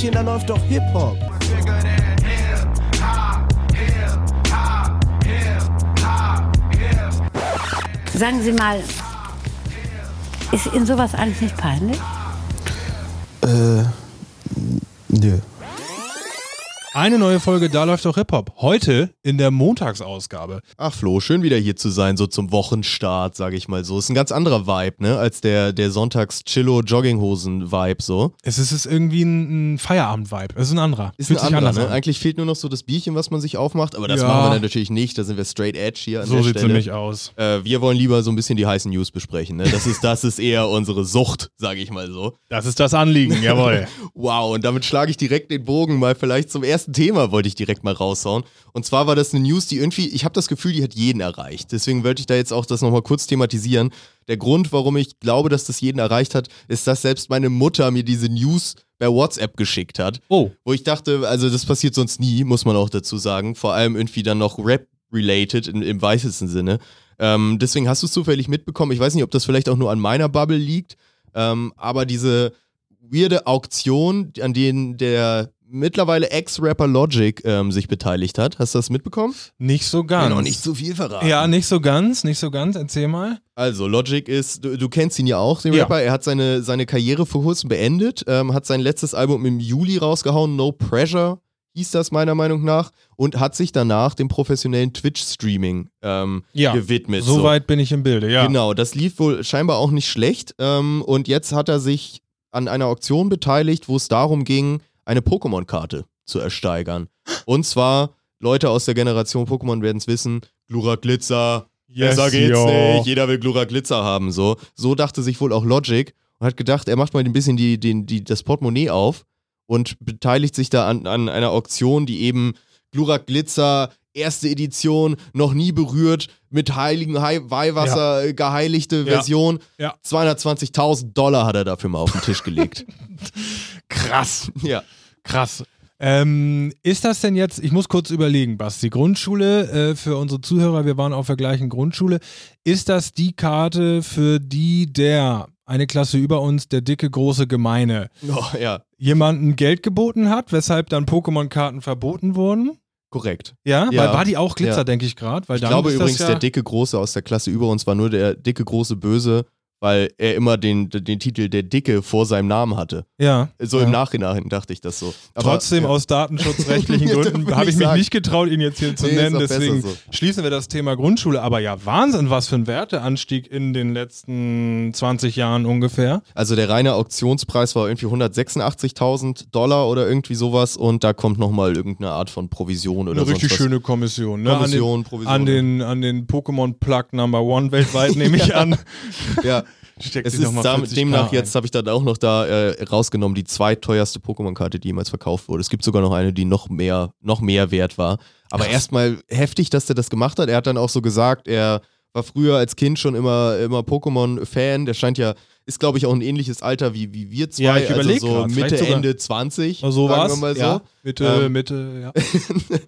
Mädchen, da läuft doch Hip-Hop. Sagen Sie mal, ist Ihnen sowas eigentlich nicht peinlich? Äh, Eine neue Folge Da läuft doch Hip-Hop. Heute in der Montagsausgabe. Ach Flo, schön wieder hier zu sein, so zum Wochenstart, sage ich mal so. Ist ein ganz anderer Vibe, ne, als der, der Sonntags-Chillo-Jogginghosen-Vibe so. Es ist, es ist irgendwie ein, ein Feierabend-Vibe. Es ist ein anderer. Ist Fühlt ein anderer, anders ne? Eigentlich fehlt nur noch so das Bierchen, was man sich aufmacht, aber das Ja. machen wir dann natürlich nicht, da sind wir straight edge hier an So der sieht es Stelle. nämlich aus. Äh, wir wollen lieber so ein bisschen die heißen News besprechen, ne? Das ist, das ist eher unsere Sucht, sage ich mal so. Das ist das Anliegen, jawohl. Wow, und damit schlage ich direkt den Bogen mal vielleicht zum ersten Thema, wollte ich direkt mal raushauen. Und zwar war das eine News, die irgendwie, ich habe das Gefühl, die hat jeden erreicht. Deswegen wollte ich da jetzt auch das nochmal kurz thematisieren. Der Grund, warum ich glaube, dass das jeden erreicht hat, ist, dass selbst meine Mutter mir diese News per WhatsApp geschickt hat. Oh, Wo ich dachte, also das passiert sonst nie, muss man auch dazu sagen. Vor allem irgendwie dann noch Rap-related im, im weitesten Sinne. Ähm, deswegen hast du es zufällig mitbekommen. Ich weiß nicht, ob das vielleicht auch nur an meiner Bubble liegt. Ähm, aber diese weirde Auktion, an denen der mittlerweile Ex-Rapper Logic ähm, sich beteiligt hat. Hast du das mitbekommen? nicht so ganz. noch nicht zu viel verraten. Ja, nicht so ganz, nicht so ganz. Erzähl mal. Also, Logic ist, du, du kennst ihn ja auch, den Ja. Rapper. Er hat seine, seine Karriere vor kurzem beendet, ähm, hat sein letztes Album im Juli rausgehauen, No Pressure hieß das meiner Meinung nach, und hat sich danach dem professionellen Twitch-Streaming ähm, Ja, gewidmet. Soweit bin ich im Bilde, ja. Genau, das lief wohl scheinbar auch nicht schlecht. Ähm, und jetzt hat er sich an einer Auktion beteiligt, wo es darum ging, eine Pokémon-Karte zu ersteigern. Und zwar, Leute aus der Generation Pokémon werden es wissen, Glurak Glitzer, Yes, besser geht's yo. nicht, jeder will Glurak Glitzer haben. So. so dachte sich wohl auch Logic und hat gedacht, er macht mal ein bisschen die, die, die, das Portemonnaie auf und beteiligt sich da an, an einer Auktion, die eben Glurak Glitzer, erste Edition, noch nie berührt, mit heiligen Hai- Weihwasser äh, geheiligte Ja. Version. Ja. 220.000 Dollar hat er dafür mal auf den Tisch gelegt. Krass. ja. Krass. Ähm, ist das denn jetzt, ich muss kurz überlegen, Basti, Grundschule, äh, für unsere Zuhörer, wir waren auf der gleichen Grundschule, ist das die Karte, für die der, eine Klasse über uns, der dicke, große Gemeine, Oh, ja, jemanden Geld geboten hat, weshalb dann Pokémon-Karten verboten wurden? korrekt. Ja, Ja. weil war die auch Glitzer, Ja. denke ich gerade. Ich glaube übrigens, der dicke Große aus der Klasse über uns war nur der dicke Große Böse, weil er immer den, den Titel der Dicke vor seinem Namen hatte. Ja. So ja. im Nachhinein dachte ich das so. Aber, Trotzdem ja. aus datenschutzrechtlichen Gründen habe ich ich mich sagen. nicht getraut, ihn jetzt hier zu Nee, nennen. Deswegen so. schließen wir das Thema Grundschule. Aber ja, Wahnsinn, was für ein Werteanstieg in den letzten 20 Jahren ungefähr. Also der reine Auktionspreis war irgendwie 186.000 Dollar oder irgendwie sowas und da kommt nochmal irgendeine Art von Provision oder Eine richtig was. schöne Kommission. Ne? Kommission, an den, Provision. An den, an den Pokémon Plug Number One weltweit nehme ich an. Ja, Steckt es ist mal da, 40K demnach jetzt habe ich dann auch noch da äh, rausgenommen die zweiteuerste Pokémon-Karte, die jemals verkauft wurde. Es gibt sogar noch eine, die noch mehr, noch mehr wert war. Aber erstmal heftig, dass der das gemacht hat. Er hat dann auch so gesagt, er war früher als Kind schon immer, immer Pokémon-Fan. Der scheint ja, ist glaube ich auch ein ähnliches Alter wie, wie wir zwei. Ja, ich also so grad, Mitte, Ende 20. so sagen war's. wir mal so. Ja, Mitte, Ähm, Mitte, ja.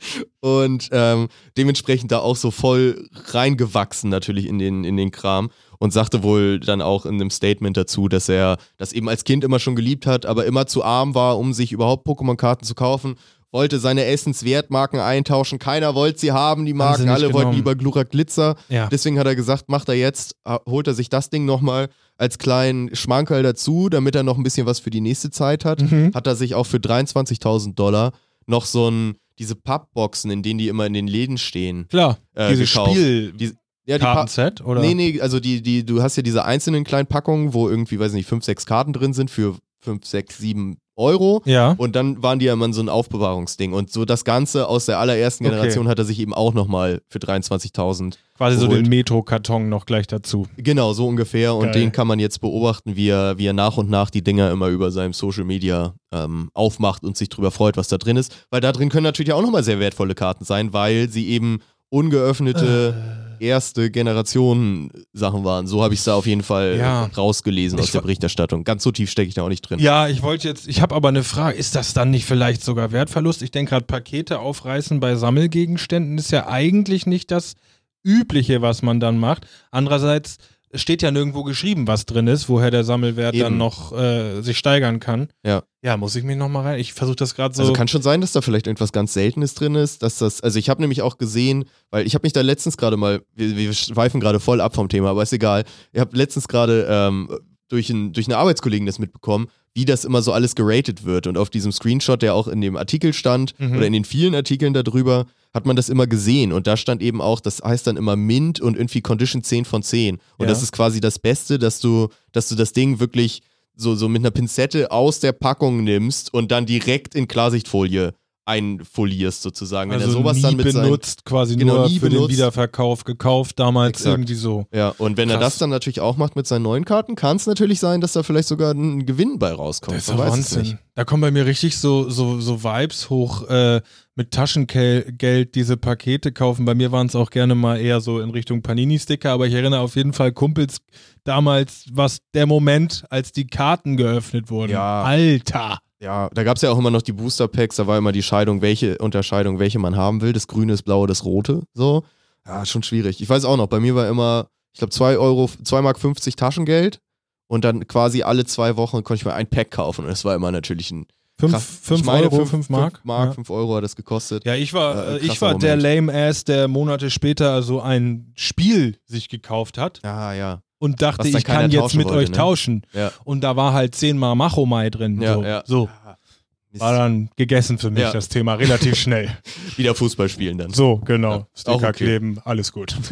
und ähm, dementsprechend da auch so voll reingewachsen natürlich in den, in den Kram und sagte wohl dann auch in einem Statement dazu, dass er das eben als Kind immer schon geliebt hat, aber immer zu arm war, um sich überhaupt Pokémon-Karten zu kaufen. Wollte seine Essenswertmarken eintauschen, keiner wollte sie haben, die Marken, alle wollten genommen. lieber Glurak Glitzer. Ja. Deswegen hat er gesagt, macht er jetzt, holt er sich das Ding nochmal als kleinen Schmankerl dazu, damit er noch ein bisschen was für die nächste Zeit hat. Mhm. Hat er sich auch für 23.000 Dollar noch so ein, diese Pappboxen, in denen die immer in den Läden stehen, Klar, äh, dieses gekauft. Spiel. Die, ja, die Pa- Kartenset, oder? Nee, nee, also die, die, du hast ja diese einzelnen kleinen Packungen, wo irgendwie, weiß nicht, fünf, sechs Karten drin sind für fünf, sechs, sieben Euro. Ja. Und dann waren die ja immer so ein Aufbewahrungsding. Und so das Ganze aus der allerersten Okay. Generation hat er sich eben auch nochmal für 23.000 Quasi so geholt. den Metro-Karton noch gleich dazu. Genau, so ungefähr. Und Geil. den kann man jetzt beobachten, wie er, wie er nach und nach die Dinger immer über seinem Social Media ähm, aufmacht und sich drüber freut, was da drin ist. Weil da drin können natürlich auch nochmal sehr wertvolle Karten sein, weil sie eben ungeöffnete Äh. Erste Generation Sachen waren. So habe ich es da auf jeden Fall Ja. rausgelesen aus Ich der wa- Berichterstattung. Ganz so tief stecke ich da auch nicht drin. Ja, ich wollte jetzt, ich habe aber eine Frage. Ist das dann nicht vielleicht sogar Wertverlust? Ich denke gerade, Pakete aufreißen bei Sammelgegenständen ist ja eigentlich nicht das Übliche, was man dann macht. Andererseits es steht ja nirgendwo geschrieben, was drin ist, woher der Sammelwert dann Eben. noch äh, sich steigern kann. Ja. Ja, muss ich mich nochmal rein. Ich versuche das gerade so. Also kann schon sein, dass da vielleicht irgendwas ganz Seltenes drin ist, dass das, also ich habe nämlich auch gesehen, weil ich habe mich da letztens gerade mal, wir, wir schweifen gerade voll ab vom Thema, aber ist egal. Ich habe letztens gerade ähm, durch, ein, durch eine Arbeitskollegen das mitbekommen, wie das immer so alles geratet wird. Und auf diesem Screenshot, der auch in dem Artikel stand, Mhm. oder in den vielen Artikeln darüber, hat man das immer gesehen. Und da stand eben auch, das heißt dann immer Mint und irgendwie Condition 10 von 10. Und Ja. das ist quasi das Beste, dass du, dass du das Ding wirklich so, so mit einer Pinzette aus der Packung nimmst und dann direkt in Klarsichtfolie einfolierst sozusagen. Wenn also er sowas nie dann mit seinen, benutzt, quasi Genau, nur nie für den benutzt. Wiederverkauf gekauft, damals Exakt. irgendwie so. ja, und wenn er Krass. das dann natürlich auch macht mit seinen neuen Karten, kann es natürlich sein, dass da vielleicht sogar ein Gewinn bei rauskommt. Das ist Wahnsinn. Da kommen bei mir richtig so, so, so Vibes hoch äh, mit Taschengeld diese Pakete kaufen. Bei mir waren es auch gerne mal eher so in Richtung Panini-Sticker, aber ich erinnere auf jeden Fall Kumpels damals, was der Moment, als die Karten geöffnet wurden. Ja. Alter! Ja, da gab es ja auch immer noch die Booster Packs, da war immer die Scheidung, welche Unterscheidung, welche man haben will. Das Grüne, das Blaue, das Rote. So. Ja, schon schwierig. Ich weiß auch noch, bei mir war immer, ich glaube, 2 Euro, 2 Mark 50 Taschengeld und dann quasi alle zwei Wochen konnte ich mir ein Pack kaufen und das war immer natürlich ein Fünf, krass. fünf ich meine, Euro, fünf, fünf Mark? Fünf Mark, Ja. 5 Euro hat das gekostet. Ja, ich war, Äh, äh, ich war der lame Ass, der Monate später so ein Spiel sich gekauft hat Ja, ja. Und dachte, ich kann jetzt mit wollte, euch ne? tauschen. Ja. Und da war halt zehnmal Machomai drin. Ja, so. ja. so. War dann gegessen für mich das Thema, relativ schnell. Wieder Fußball spielen dann. So, genau. Sticker auch okay. kleben, alles gut.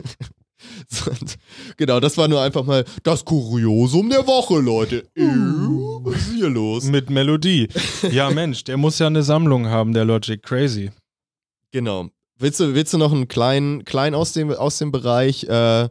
Genau, das war nur einfach mal das Kuriosum der Woche, Leute. Äh, Was ist hier los? Mit Melodie. Ja, Mensch, der muss ja eine Sammlung haben, der Logic. Crazy. Genau. Willst du, willst du noch einen kleinen, kleinen aus, dem, aus dem Bereich, äh,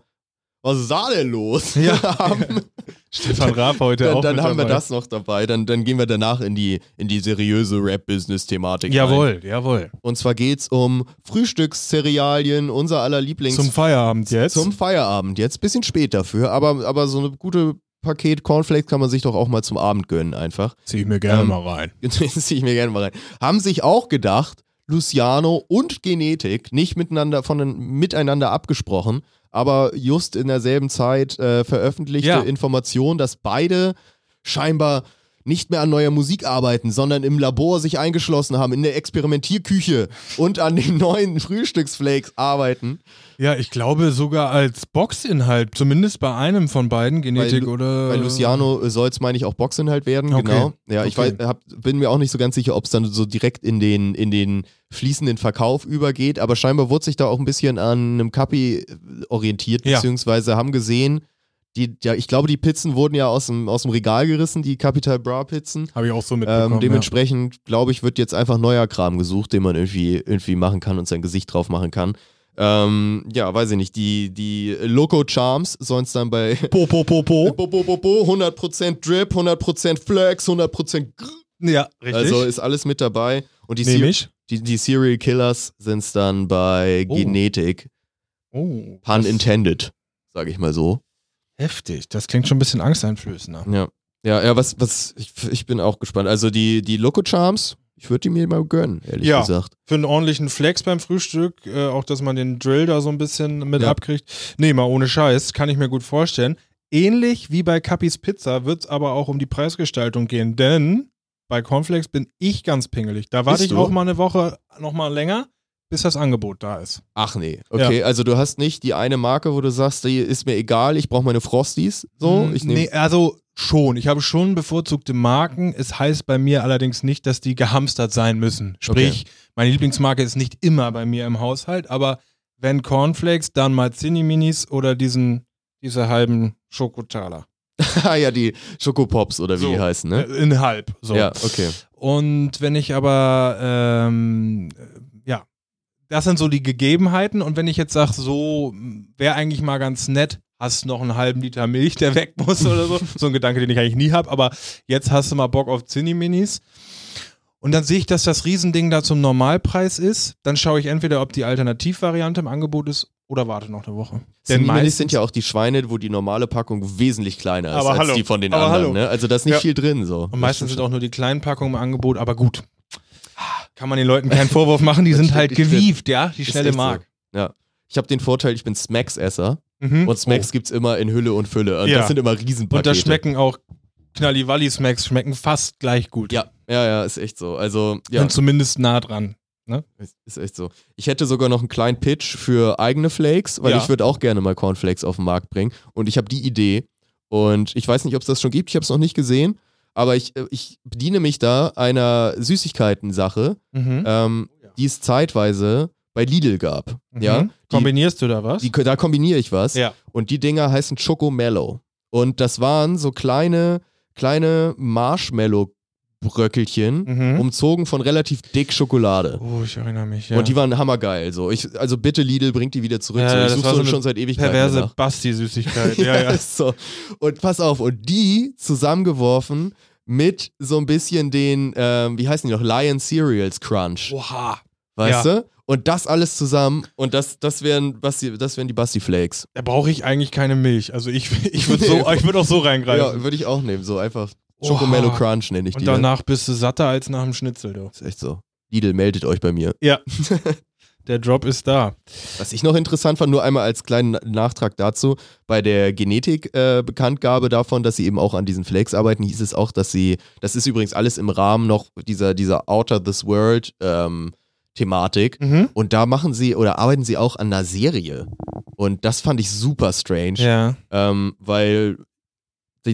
was ist da denn los? Ja. Stefan Raab heute dann auch dann haben wir dabei. das noch dabei. Dann, dann gehen wir danach in die, in die seriöse Rap-Business-Thematik. rein. Jawohl, jawohl. Und zwar geht's um Frühstücksserialien, unser aller Lieblings. Zum Feierabend jetzt. Zum Feierabend jetzt. Bisschen spät dafür, aber, aber so eine gute Paket Cornflakes kann man sich doch auch mal zum Abend gönnen, einfach. Zieh ich mir gerne Ähm, mal rein. Das ziehe ich mir gerne mal rein. Haben sich auch gedacht, Luciano und Genetik nicht miteinander, von, miteinander abgesprochen, aber just in derselben Zeit äh, veröffentlichte Ja. Information, dass beide scheinbar nicht mehr an neuer Musik arbeiten, sondern im Labor sich eingeschlossen haben, in der Experimentierküche und an den neuen Frühstücksflakes arbeiten. Ja, ich glaube sogar als Boxinhalt, zumindest bei einem von beiden, Genetik Lu- oder. Bei Luciano soll es, meine ich, auch Boxinhalt werden, Okay. genau. Ja, ich Okay. weiß, hab, bin mir auch nicht so ganz sicher, ob es dann so direkt in den, in den fließenden Verkauf übergeht, aber scheinbar wurde sich da auch ein bisschen an einem Kapi äh, orientiert, Ja. beziehungsweise haben gesehen, die, ja, ich glaube, die Pizzen wurden ja aus dem, aus dem Regal gerissen, die Capital Bra Pizzen. Habe ich auch so mitbekommen. Ähm, dementsprechend, glaube ich, wird jetzt einfach neuer Kram gesucht, den man irgendwie, irgendwie machen kann und sein Gesicht drauf machen kann. Ähm, ja, weiß ich nicht. Die, die Loco Charms sollen es dann bei ja. Po, po, po, po. Bo, bo, bo, bo, 100% Drip, 100% Flex, 100% Grr. Ja, richtig. Also ist alles mit dabei. Und die, Nehm Ser die, die Serial Killers sind es dann bei Oh. Genetik. Oh, Pun intended, sage ich mal so. Heftig. Das klingt schon ein bisschen angsteinflößender. Ja. Ja, ja, was, was, ich, ich bin auch gespannt. Also die, die Loco Charms, ich würde die mir mal gönnen, ehrlich Ja. gesagt. Für einen ordentlichen Flex beim Frühstück, äh, auch dass man den Drill da so ein bisschen mit Ja. abkriegt. Nee, mal ohne Scheiß, kann ich mir gut vorstellen. Ähnlich wie bei Capis Pizza wird es aber auch um die Preisgestaltung gehen, denn bei Cornflakes bin ich ganz pingelig. Da warte ich du? auch mal eine Woche noch mal länger, bis das Angebot da ist. Ach nee, okay, also du hast nicht die eine Marke, wo du sagst, die ist mir egal, ich brauche meine Frosties. So, Hm, ich nehme. nee, also schon. Ich habe schon bevorzugte Marken. Es heißt bei mir allerdings nicht, dass die gehamstert sein müssen. Sprich, meine Lieblingsmarke ist nicht immer bei mir im Haushalt, aber wenn Cornflakes, dann mal Zinni-Minis oder diesen, diese halben Schokotaler. Ah ja, die Schokopops oder wie So. die heißen, ne? Äh, In halb. So. Ja, okay. Und wenn ich aber, ähm, äh, ja, das sind so die Gegebenheiten. Und wenn ich jetzt sage, so wäre eigentlich mal ganz nett, hast noch einen halben Liter Milch, der weg muss oder so. so ein Gedanke, den ich eigentlich nie habe. Aber jetzt hast du mal Bock auf Zinni-Minis. Und dann sehe ich, dass das Riesending da zum Normalpreis ist. Dann schaue ich entweder, ob die Alternativvariante im Angebot ist oder warte noch eine Woche. Denn meistens sind ja auch die Schweine, wo die normale Packung wesentlich kleiner ist Aber als hallo. die von den Aber anderen. Ne? Also da ist nicht Ja. viel drin so. Und meistens sind auch nur die kleinen Packungen im Angebot, aber gut. Kann man den Leuten keinen Vorwurf machen, die sind halt gewieft, ja, die schnelle echt so. Mark. Ja. Ich habe den Vorteil, ich bin Smacks-Esser. Mhm. Und Smacks gibt's immer in Hülle und Fülle. Und Ja. das sind immer Riesenpakete. Und da schmecken auch Knalliwalli-Smacks schmecken fast gleich gut. Ja, ja, ja, ist echt so. Also, ja, Und zumindest nah dran. ist- ist echt so. Ich hätte sogar noch einen kleinen Pitch für eigene Flakes, weil Ja. ich würde auch gerne mal Cornflakes auf den Markt bringen. Und ich habe die Idee. Und ich weiß nicht, ob es das schon gibt. Ich habe es noch nicht gesehen. Aber ich, äh, ich bediene mich da einer Süßigkeiten-Sache, Mhm. ähm, die es zeitweise bei Lidl gab. Ja, Mhm. Kombinierst du da was? die, da kombiniere ich was. ja. Und die Dinger heißen Choco Und das waren so kleine, kleine Marshmallow-Bröckelchen, Mhm. umzogen von relativ dick Schokolade. Oh, ich erinnere mich. Ja. Und die waren hammergeil. So. Ich, also bitte Lidl, bringt die wieder zurück. Ja, so. Ich suche so schon seit Ewigkeiten perverse. Basti-Süßigkeit. ja, ja. so. Und pass auf, und die zusammengeworfen mit so ein bisschen den, ähm, wie heißen die noch, Lion Cereals Crunch. Oha. Weißt ja. du? Und das alles zusammen und das, das wären Basti, das wären die Basti Flakes. Da brauche ich eigentlich keine Milch. Also ich, ich würde so, ich würd auch so reingreifen. Ja, würde ich auch nehmen. So einfach. Chocomello Crunch nenne ich Und die. ne? danach bist du satter als nach dem Schnitzel, du. Ist echt so. Lidl, meldet euch bei mir. Ja. Der Drop ist da. Was ich noch interessant fand, nur einmal als kleinen Nachtrag dazu, bei der Genetik-Bekanntgabe davon, dass sie eben auch an diesen Flakes arbeiten, hieß es auch, dass sie, das ist übrigens alles im Rahmen noch dieser, dieser Outer This World ähm, Thematik. Mhm. Und da machen sie oder arbeiten sie auch an einer Serie. Und das fand ich super strange, Ja. ähm, weil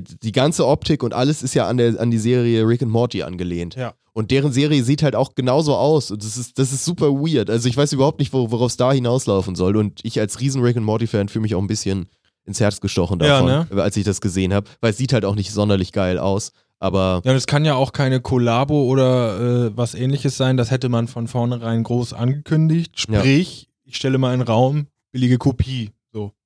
die, die ganze Optik und alles ist ja an, der, an die Serie Rick and Morty angelehnt. Ja. Und deren Serie sieht halt auch genauso aus. Und das ist, das ist super weird. Also ich weiß überhaupt nicht, wo, worauf es da hinauslaufen soll. Und ich als riesen Rick and Morty-Fan fühle mich auch ein bisschen ins Herz gestochen Ja, davon, als ich das gesehen habe. Weil es sieht halt auch nicht sonderlich geil aus. Aber Ja, das kann ja auch keine Kollabo oder äh, was ähnliches sein. Das hätte man von vornherein groß angekündigt. Sprich, ich stelle mal einen Raum, billige Kopie.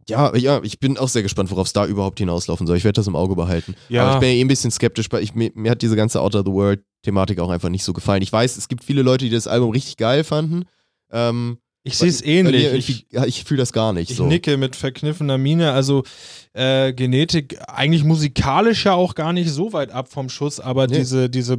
Ja, ja, ich bin auch sehr gespannt, worauf es da überhaupt hinauslaufen soll. Ich werde das im Auge behalten. Ja. Aber ich bin ja eh ein bisschen skeptisch, weil ich, mir, mir hat diese ganze Outer the World-Thematik auch einfach nicht so gefallen. Ich weiß, es gibt viele Leute, die das Album richtig geil fanden. Ähm, Ich sehe es ähnlich. Ich, ich fühle das gar nicht ich so. nicke mit verkniffener Miene. Also äh, Genetik, eigentlich musikalisch ja auch gar nicht so weit ab vom Schuss, aber Nee. diese, diese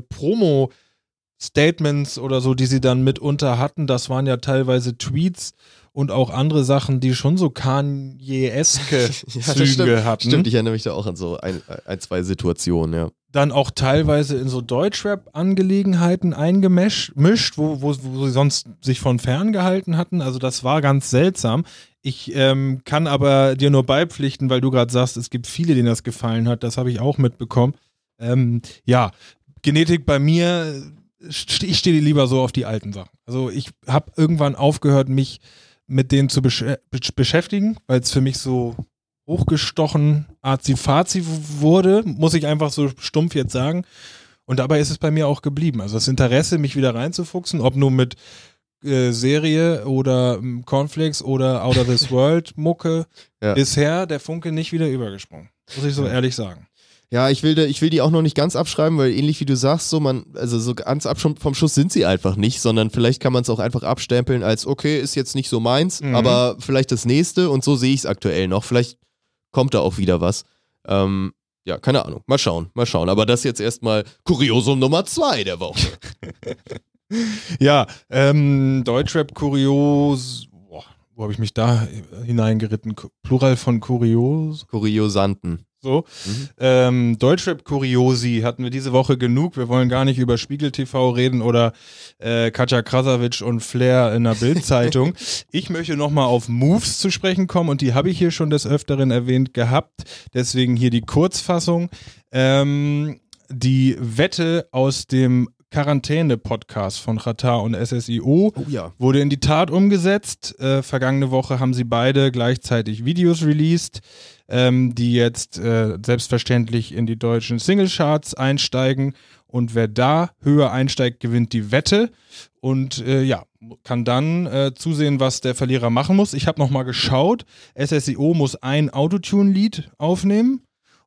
Promo-Statements oder so, die sie dann mitunter hatten, das waren ja teilweise Tweets und auch andere Sachen, die schon so Kanye-eske Ja, Züge stimmt. hatten. Stimmt, ich erinnere mich da auch an so ein, ein zwei Situationen, ja. dann auch teilweise in so Deutschrap-Angelegenheiten eingemischt, mischt, wo, wo, wo sie sonst sich von fern gehalten hatten. Also das war ganz seltsam. Ich ähm, kann aber dir nur beipflichten, weil du gerade sagst, es gibt viele, denen das gefallen hat. Das habe ich auch mitbekommen. Ähm, ja, Genetik bei mir, st- ich stehe lieber so auf die alten Sachen. Also ich habe irgendwann aufgehört, mich mit denen zu besch besch- beschäftigen, weil es für mich so hochgestochen Azi-Fazi wurde, muss ich einfach so stumpf jetzt sagen. Und dabei ist es bei mir auch geblieben. Also das Interesse, mich wieder reinzufuchsen, ob nur mit äh, Serie oder ähm, Cornflakes oder Out of This World Mucke, Ja. bisher der Funke nicht wieder übergesprungen. Muss ich so ehrlich sagen. Ja, ich will, ich will die auch noch nicht ganz abschreiben, weil ähnlich wie du sagst, so man, also so ganz ab vom Schuss sind sie einfach nicht, sondern vielleicht kann man es auch einfach abstempeln als, okay, ist jetzt nicht so meins, Mhm. aber vielleicht das nächste und so sehe ich es aktuell noch. Vielleicht kommt da auch wieder was. Ähm, ja, keine Ahnung. Mal schauen, mal schauen. Aber das jetzt erstmal Kuriosum Nummer zwei der Woche. Ja, ähm, Deutschrap Kurios. Boah, wo habe ich mich da hineingeritten? Ku- Plural von Kurios. Kuriosanten. So. Mhm. Ähm, Deutschrap Kuriosi hatten wir diese Woche genug. Wir wollen gar nicht über Spiegel TV reden oder äh, Katja Krasavic und Flair in der Bildzeitung. ich möchte nochmal auf Moves zu sprechen kommen und die habe ich hier schon des Öfteren erwähnt gehabt. Deswegen hier die Kurzfassung. Ähm, die Wette aus dem Quarantäne-Podcast von Qatar und SSIO Oh ja. wurde in die Tat umgesetzt. Äh, vergangene Woche haben sie beide gleichzeitig Videos released, ähm, die jetzt äh, selbstverständlich in die deutschen Singlecharts einsteigen. Und wer da höher einsteigt, gewinnt die Wette. Und äh, ja, kann dann äh, zusehen, was der Verlierer machen muss. Ich habe nochmal geschaut. SSIO muss ein Autotune-Lied aufnehmen.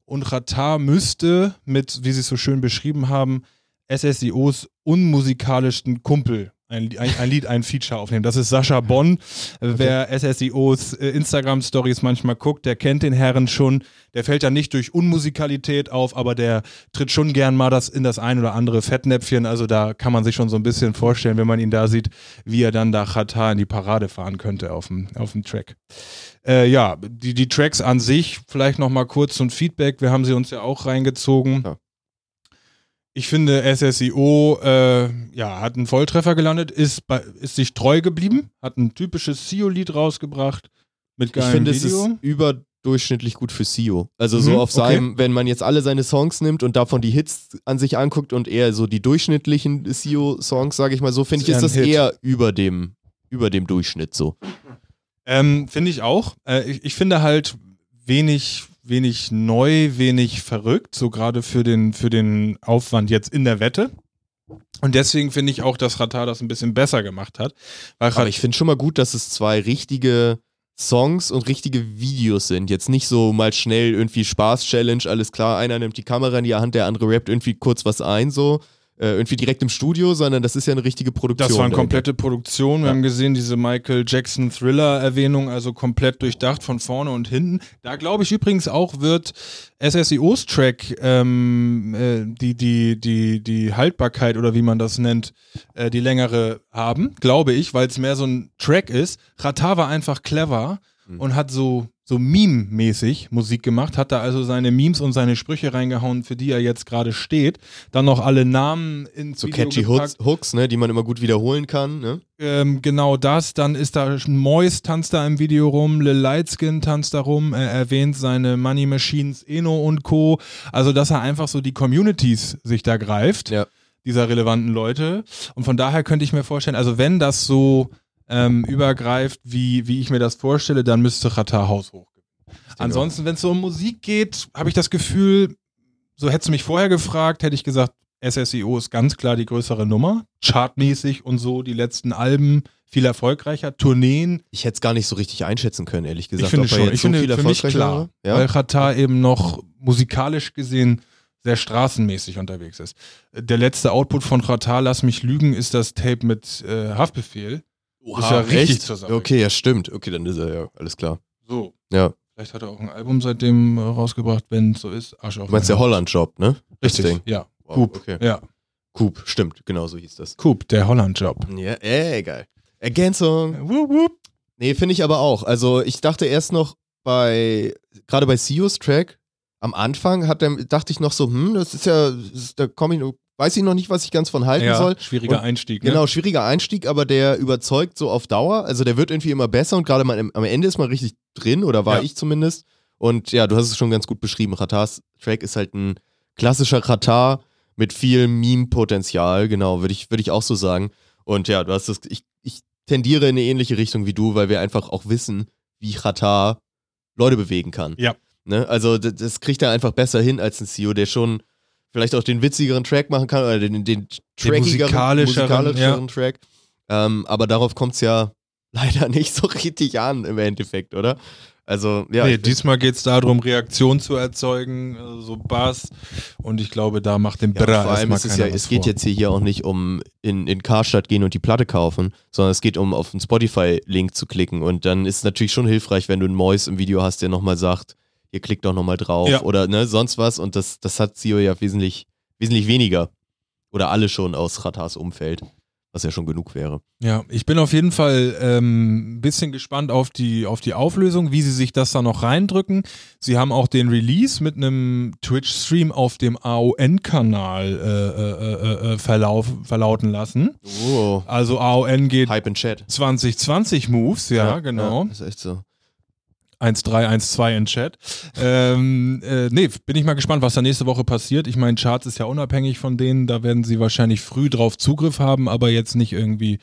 Und Ratar müsste mit, wie sie es so schön beschrieben haben, SSIOs unmusikalischsten Kumpel ein, ein, ein Lied, ein Feature aufnehmen. Das ist Sascha Bonn. Äh, Wer SSIOs äh, Instagram-Stories manchmal guckt, der kennt den Herren schon. Der fällt ja nicht durch Unmusikalität auf, aber der tritt schon gern mal das in das ein oder andere Fettnäpfchen. Also da kann man sich schon so ein bisschen vorstellen, wenn man ihn da sieht, wie er dann da Chata in die Parade fahren könnte auf dem, auf dem Track. Äh, ja, die, die Tracks an sich, vielleicht nochmal kurz zum Feedback. Wir haben sie uns ja auch reingezogen. Ja. Ich finde, SSIO äh, ja, hat einen Volltreffer gelandet, ist, bei, ist sich treu geblieben, hat ein typisches SEO-Lied rausgebracht mit Ich geilem finde, es ist überdurchschnittlich gut für Sio. Also Mhm, so auf okay. seinem, wenn man jetzt alle seine Songs nimmt und davon die Hits an sich anguckt und eher so die durchschnittlichen Sio-Songs, sage ich mal so, finde ich, Ist das Hit. eher über dem, über dem Durchschnitt so. Ähm, finde ich auch. Äh, ich, ich finde halt wenig, wenig neu, wenig verrückt, so gerade für den, für den Aufwand jetzt in der Wette. Und deswegen finde ich auch, dass Ratar das ein bisschen besser gemacht hat. Aber ich finde schon mal gut, dass es zwei richtige Songs und richtige Videos sind. Jetzt nicht so mal schnell irgendwie Spaß-Challenge, alles klar, einer nimmt die Kamera in die Hand, der andere rappt irgendwie kurz was ein, so. Äh, irgendwie direkt im Studio, sondern das ist ja eine richtige Produktion. Das war eine komplette Produktion. Wir Ja. haben gesehen, diese Michael Jackson Thriller-Erwähnung, also komplett durchdacht von vorne und hinten. Da glaube ich übrigens auch, wird SSIOs Track ähm, äh, die, die, die, die Haltbarkeit oder wie man das nennt, äh, die längere haben, glaube ich, weil es mehr so ein Track ist. Ratar war einfach clever Mhm. und hat so, so Meme-mäßig Musik gemacht, hat da also seine Memes und seine Sprüche reingehauen, für die er jetzt gerade steht. Dann noch alle Namen ins So Video catchy gepackt. Hooks, Hooks, ne, die man immer gut wiederholen kann. Ne? Ähm, genau das. Dann ist da Mois tanzt da im Video rum, Lil Lightskin tanzt da rum, er erwähnt seine Money Machines, Eno und Co. Also, dass er einfach so die Communities sich da greift, Ja. dieser relevanten Leute. Und von daher könnte ich mir vorstellen, also wenn das so ähm, übergreift, wie, wie ich mir das vorstelle, dann müsste Qatar Haus hoch. Ansonsten, wenn es so um Musik geht, habe ich das Gefühl, so hättest du mich vorher gefragt, hätte ich gesagt, SSIO ist ganz klar die größere Nummer. Chartmäßig und so, die letzten Alben viel erfolgreicher, Tourneen. Ich hätte es gar nicht so richtig einschätzen können, ehrlich gesagt. ich finde schon, ich so finde viel für mich klar. Ja? weil Qatar eben noch musikalisch gesehen sehr straßenmäßig unterwegs ist. Der letzte Output von Qatar, lass mich lügen, ist das Tape mit äh, Haftbefehl. Ist ja richtig. Okay, ja, stimmt. Okay, dann ist er ja, alles klar. So. Ja. Vielleicht hat er auch ein Album seitdem äh, rausgebracht, wenn es so ist. Arsch auf Du meinst mein der. Holland-Job, ne? Richtig, ja. Wow, Coop. okay. Ja. Coop, stimmt, genau so hieß das. Coop, der Holland-Job. Ja, ey, geil. Ergänzung. Wup, wup. Nee, finde ich aber auch. Also ich dachte erst noch bei, gerade bei Sios Track, am Anfang hat der, dachte ich noch so, hm, das ist ja, das da komme ich, weiß ich noch nicht, was ich ganz von halten Ja, soll. schwieriger Und- Einstieg. Ne? Genau, schwieriger Einstieg, aber der überzeugt so auf Dauer. Also der wird irgendwie immer besser und gerade am Ende ist man richtig drin, oder war Ja. ich zumindest. Und ja, du hast es schon ganz gut beschrieben. Ratars Track ist halt ein klassischer Ratar mit viel Meme-Potenzial, genau, würde ich, würd ich auch so sagen. Und ja, du hast das, ich, ich tendiere in eine ähnliche Richtung wie du, weil wir einfach auch wissen, wie Ratar Leute bewegen kann. Ja. Ne? Also das, das kriegt er einfach besser hin als ein CEO, der schon vielleicht auch den witzigeren Track machen kann oder den, den trackigeren, musikalischeren, musikalischeren Track. Ähm, aber darauf kommt es ja leider nicht so richtig an im Endeffekt, oder? Also, ja. nee, diesmal geht es darum, Reaktion zu erzeugen, also so Bass. Und ich glaube, da macht dem ja, Bra vor allem ist es ja, es geht vor. jetzt hier, hier auch nicht um in, in Karstadt gehen und die Platte kaufen, sondern es geht um auf einen Spotify-Link zu klicken. Und dann ist es natürlich schon hilfreich, wenn du einen Mois im Video hast, der nochmal sagt, hier klickt doch nochmal drauf Ja. oder ne, sonst was. Und das, das hat Sio ja wesentlich, wesentlich weniger. Oder alle schon aus Ratars Umfeld, was ja schon genug wäre. Ja, ich bin auf jeden Fall ähm, ein bisschen gespannt auf die, auf die Auflösung, wie sie sich das da noch reindrücken. Sie haben auch den Release mit einem Twitch-Stream auf dem AON-Kanal äh, äh, äh, äh, verlauf, verlauten lassen. Oh, Also AON geht Hype in Chat. 2020 Moves, ja, genau. Ja, ist echt so. 1312 in Chat. ähm, äh, nee, bin ich mal gespannt, was da nächste Woche passiert. Ich meine, Charts ist ja unabhängig von denen, da werden sie wahrscheinlich früh drauf Zugriff haben, aber jetzt nicht irgendwie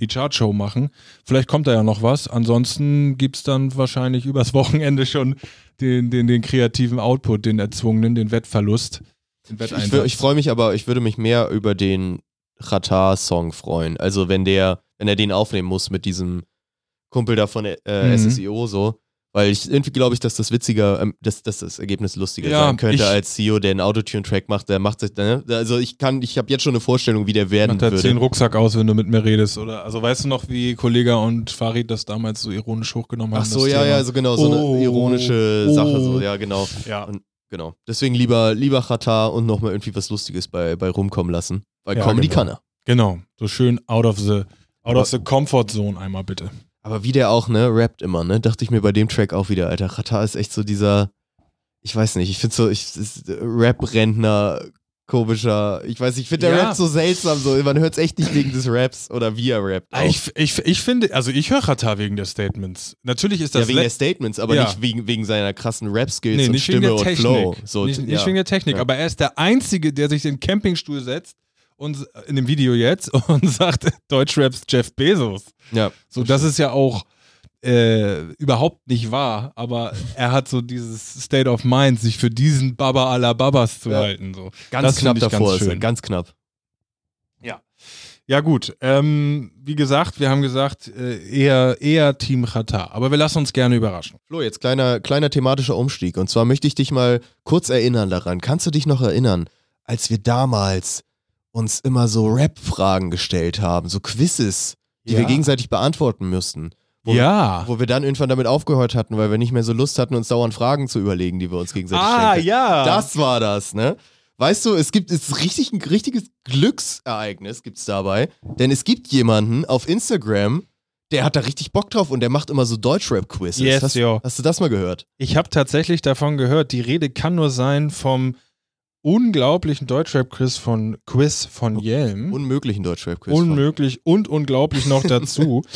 die Chartshow machen. Vielleicht kommt da ja noch was. Ansonsten gibt es dann wahrscheinlich übers Wochenende schon den, den, den kreativen Output, den erzwungenen, den Wettverlust. Den Ich, ich freue mich aber, ich würde mich mehr über den Ratar-Song freuen. Also wenn der, wenn er den aufnehmen muss mit diesem Kumpel da von äh, Mhm. SSIO so, Weil ich irgendwie glaube ich, dass das witziger, ähm, dass, dass das Ergebnis lustiger Ja, sein könnte als CEO, der einen Autotune-Track macht. Der macht sich, ne? also ich kann, ich habe jetzt schon eine Vorstellung, wie der werden Macht er würde. den Rucksack aus, wenn du mit mir redest, oder? Also weißt du noch, wie Kollega und Farid das damals so ironisch hochgenommen haben? Ach so, ja, Thema? ja, so genau, so Oh, eine ironische oh. Sache, so, ja, genau. Ja. Und, genau. Deswegen lieber, lieber Katar und nochmal irgendwie was Lustiges bei, bei rumkommen lassen. Weil Ja, Comedy genau. kann er. Genau, so schön out of the, out of the comfort zone einmal bitte. Aber wie der auch, ne, rappt immer, ne? Dachte ich mir bei dem Track auch wieder, Alter. Katar ist echt so dieser, ich weiß nicht, ich finde so, ich ist äh, Rap-Rentner, komischer, ich weiß, ich finde der Ja. Rap so seltsam, so, man hört es echt nicht wegen des Raps oder wie er rappt. auch. Ich, ich, ich finde, also ich höre Katar wegen der Statements. Natürlich ist das ja, wegen der Statements, aber Ja. nicht wegen, wegen seiner krassen Rap-Skills Nee, und nicht wegen Stimme und Technik. Flow. So, nicht nicht ja. wegen der Technik, aber er ist der Einzige, der sich in den Campingstuhl setzt und in dem Video jetzt und sagt, Deutschraps Jeff Bezos. ja. So, das ist ja auch äh, überhaupt nicht wahr, aber er hat so dieses State of Mind, sich für diesen Baba aller Babas zu Ja. halten. So. Ganz Das knapp davor ganz ist er, schön. ganz knapp. Ja, gut. Ähm, wie gesagt, wir haben gesagt, äh, eher, eher Team Qatar. Aber wir lassen uns gerne überraschen. Flo, jetzt kleiner, kleiner thematischer Umstieg. Und zwar möchte ich dich mal kurz erinnern daran. Kannst du dich noch erinnern, als wir damals uns immer so Rap-Fragen gestellt haben, so Quizzes, die Ja. wir gegenseitig beantworten müssten? Wo, ja. wo wir dann irgendwann damit aufgehört hatten, weil wir nicht mehr so Lust hatten, uns dauernd Fragen zu überlegen, die wir uns gegenseitig Ah, stellen. ja. Das war das, ne? Weißt du, es gibt es ist richtig, ein richtiges Glücksereignis gibt's dabei, denn es gibt jemanden auf Instagram, der hat da richtig Bock drauf und der macht immer so Deutschrap-Quizzes. Yes, hast, yo. hast du das mal gehört? Ich habe tatsächlich davon gehört, die Rede kann nur sein vom unglaublichen Deutschrap-Quiz von Quiz von Yelm. Unmöglichen Deutschrap-Quiz. Unmöglich und unglaublich noch dazu.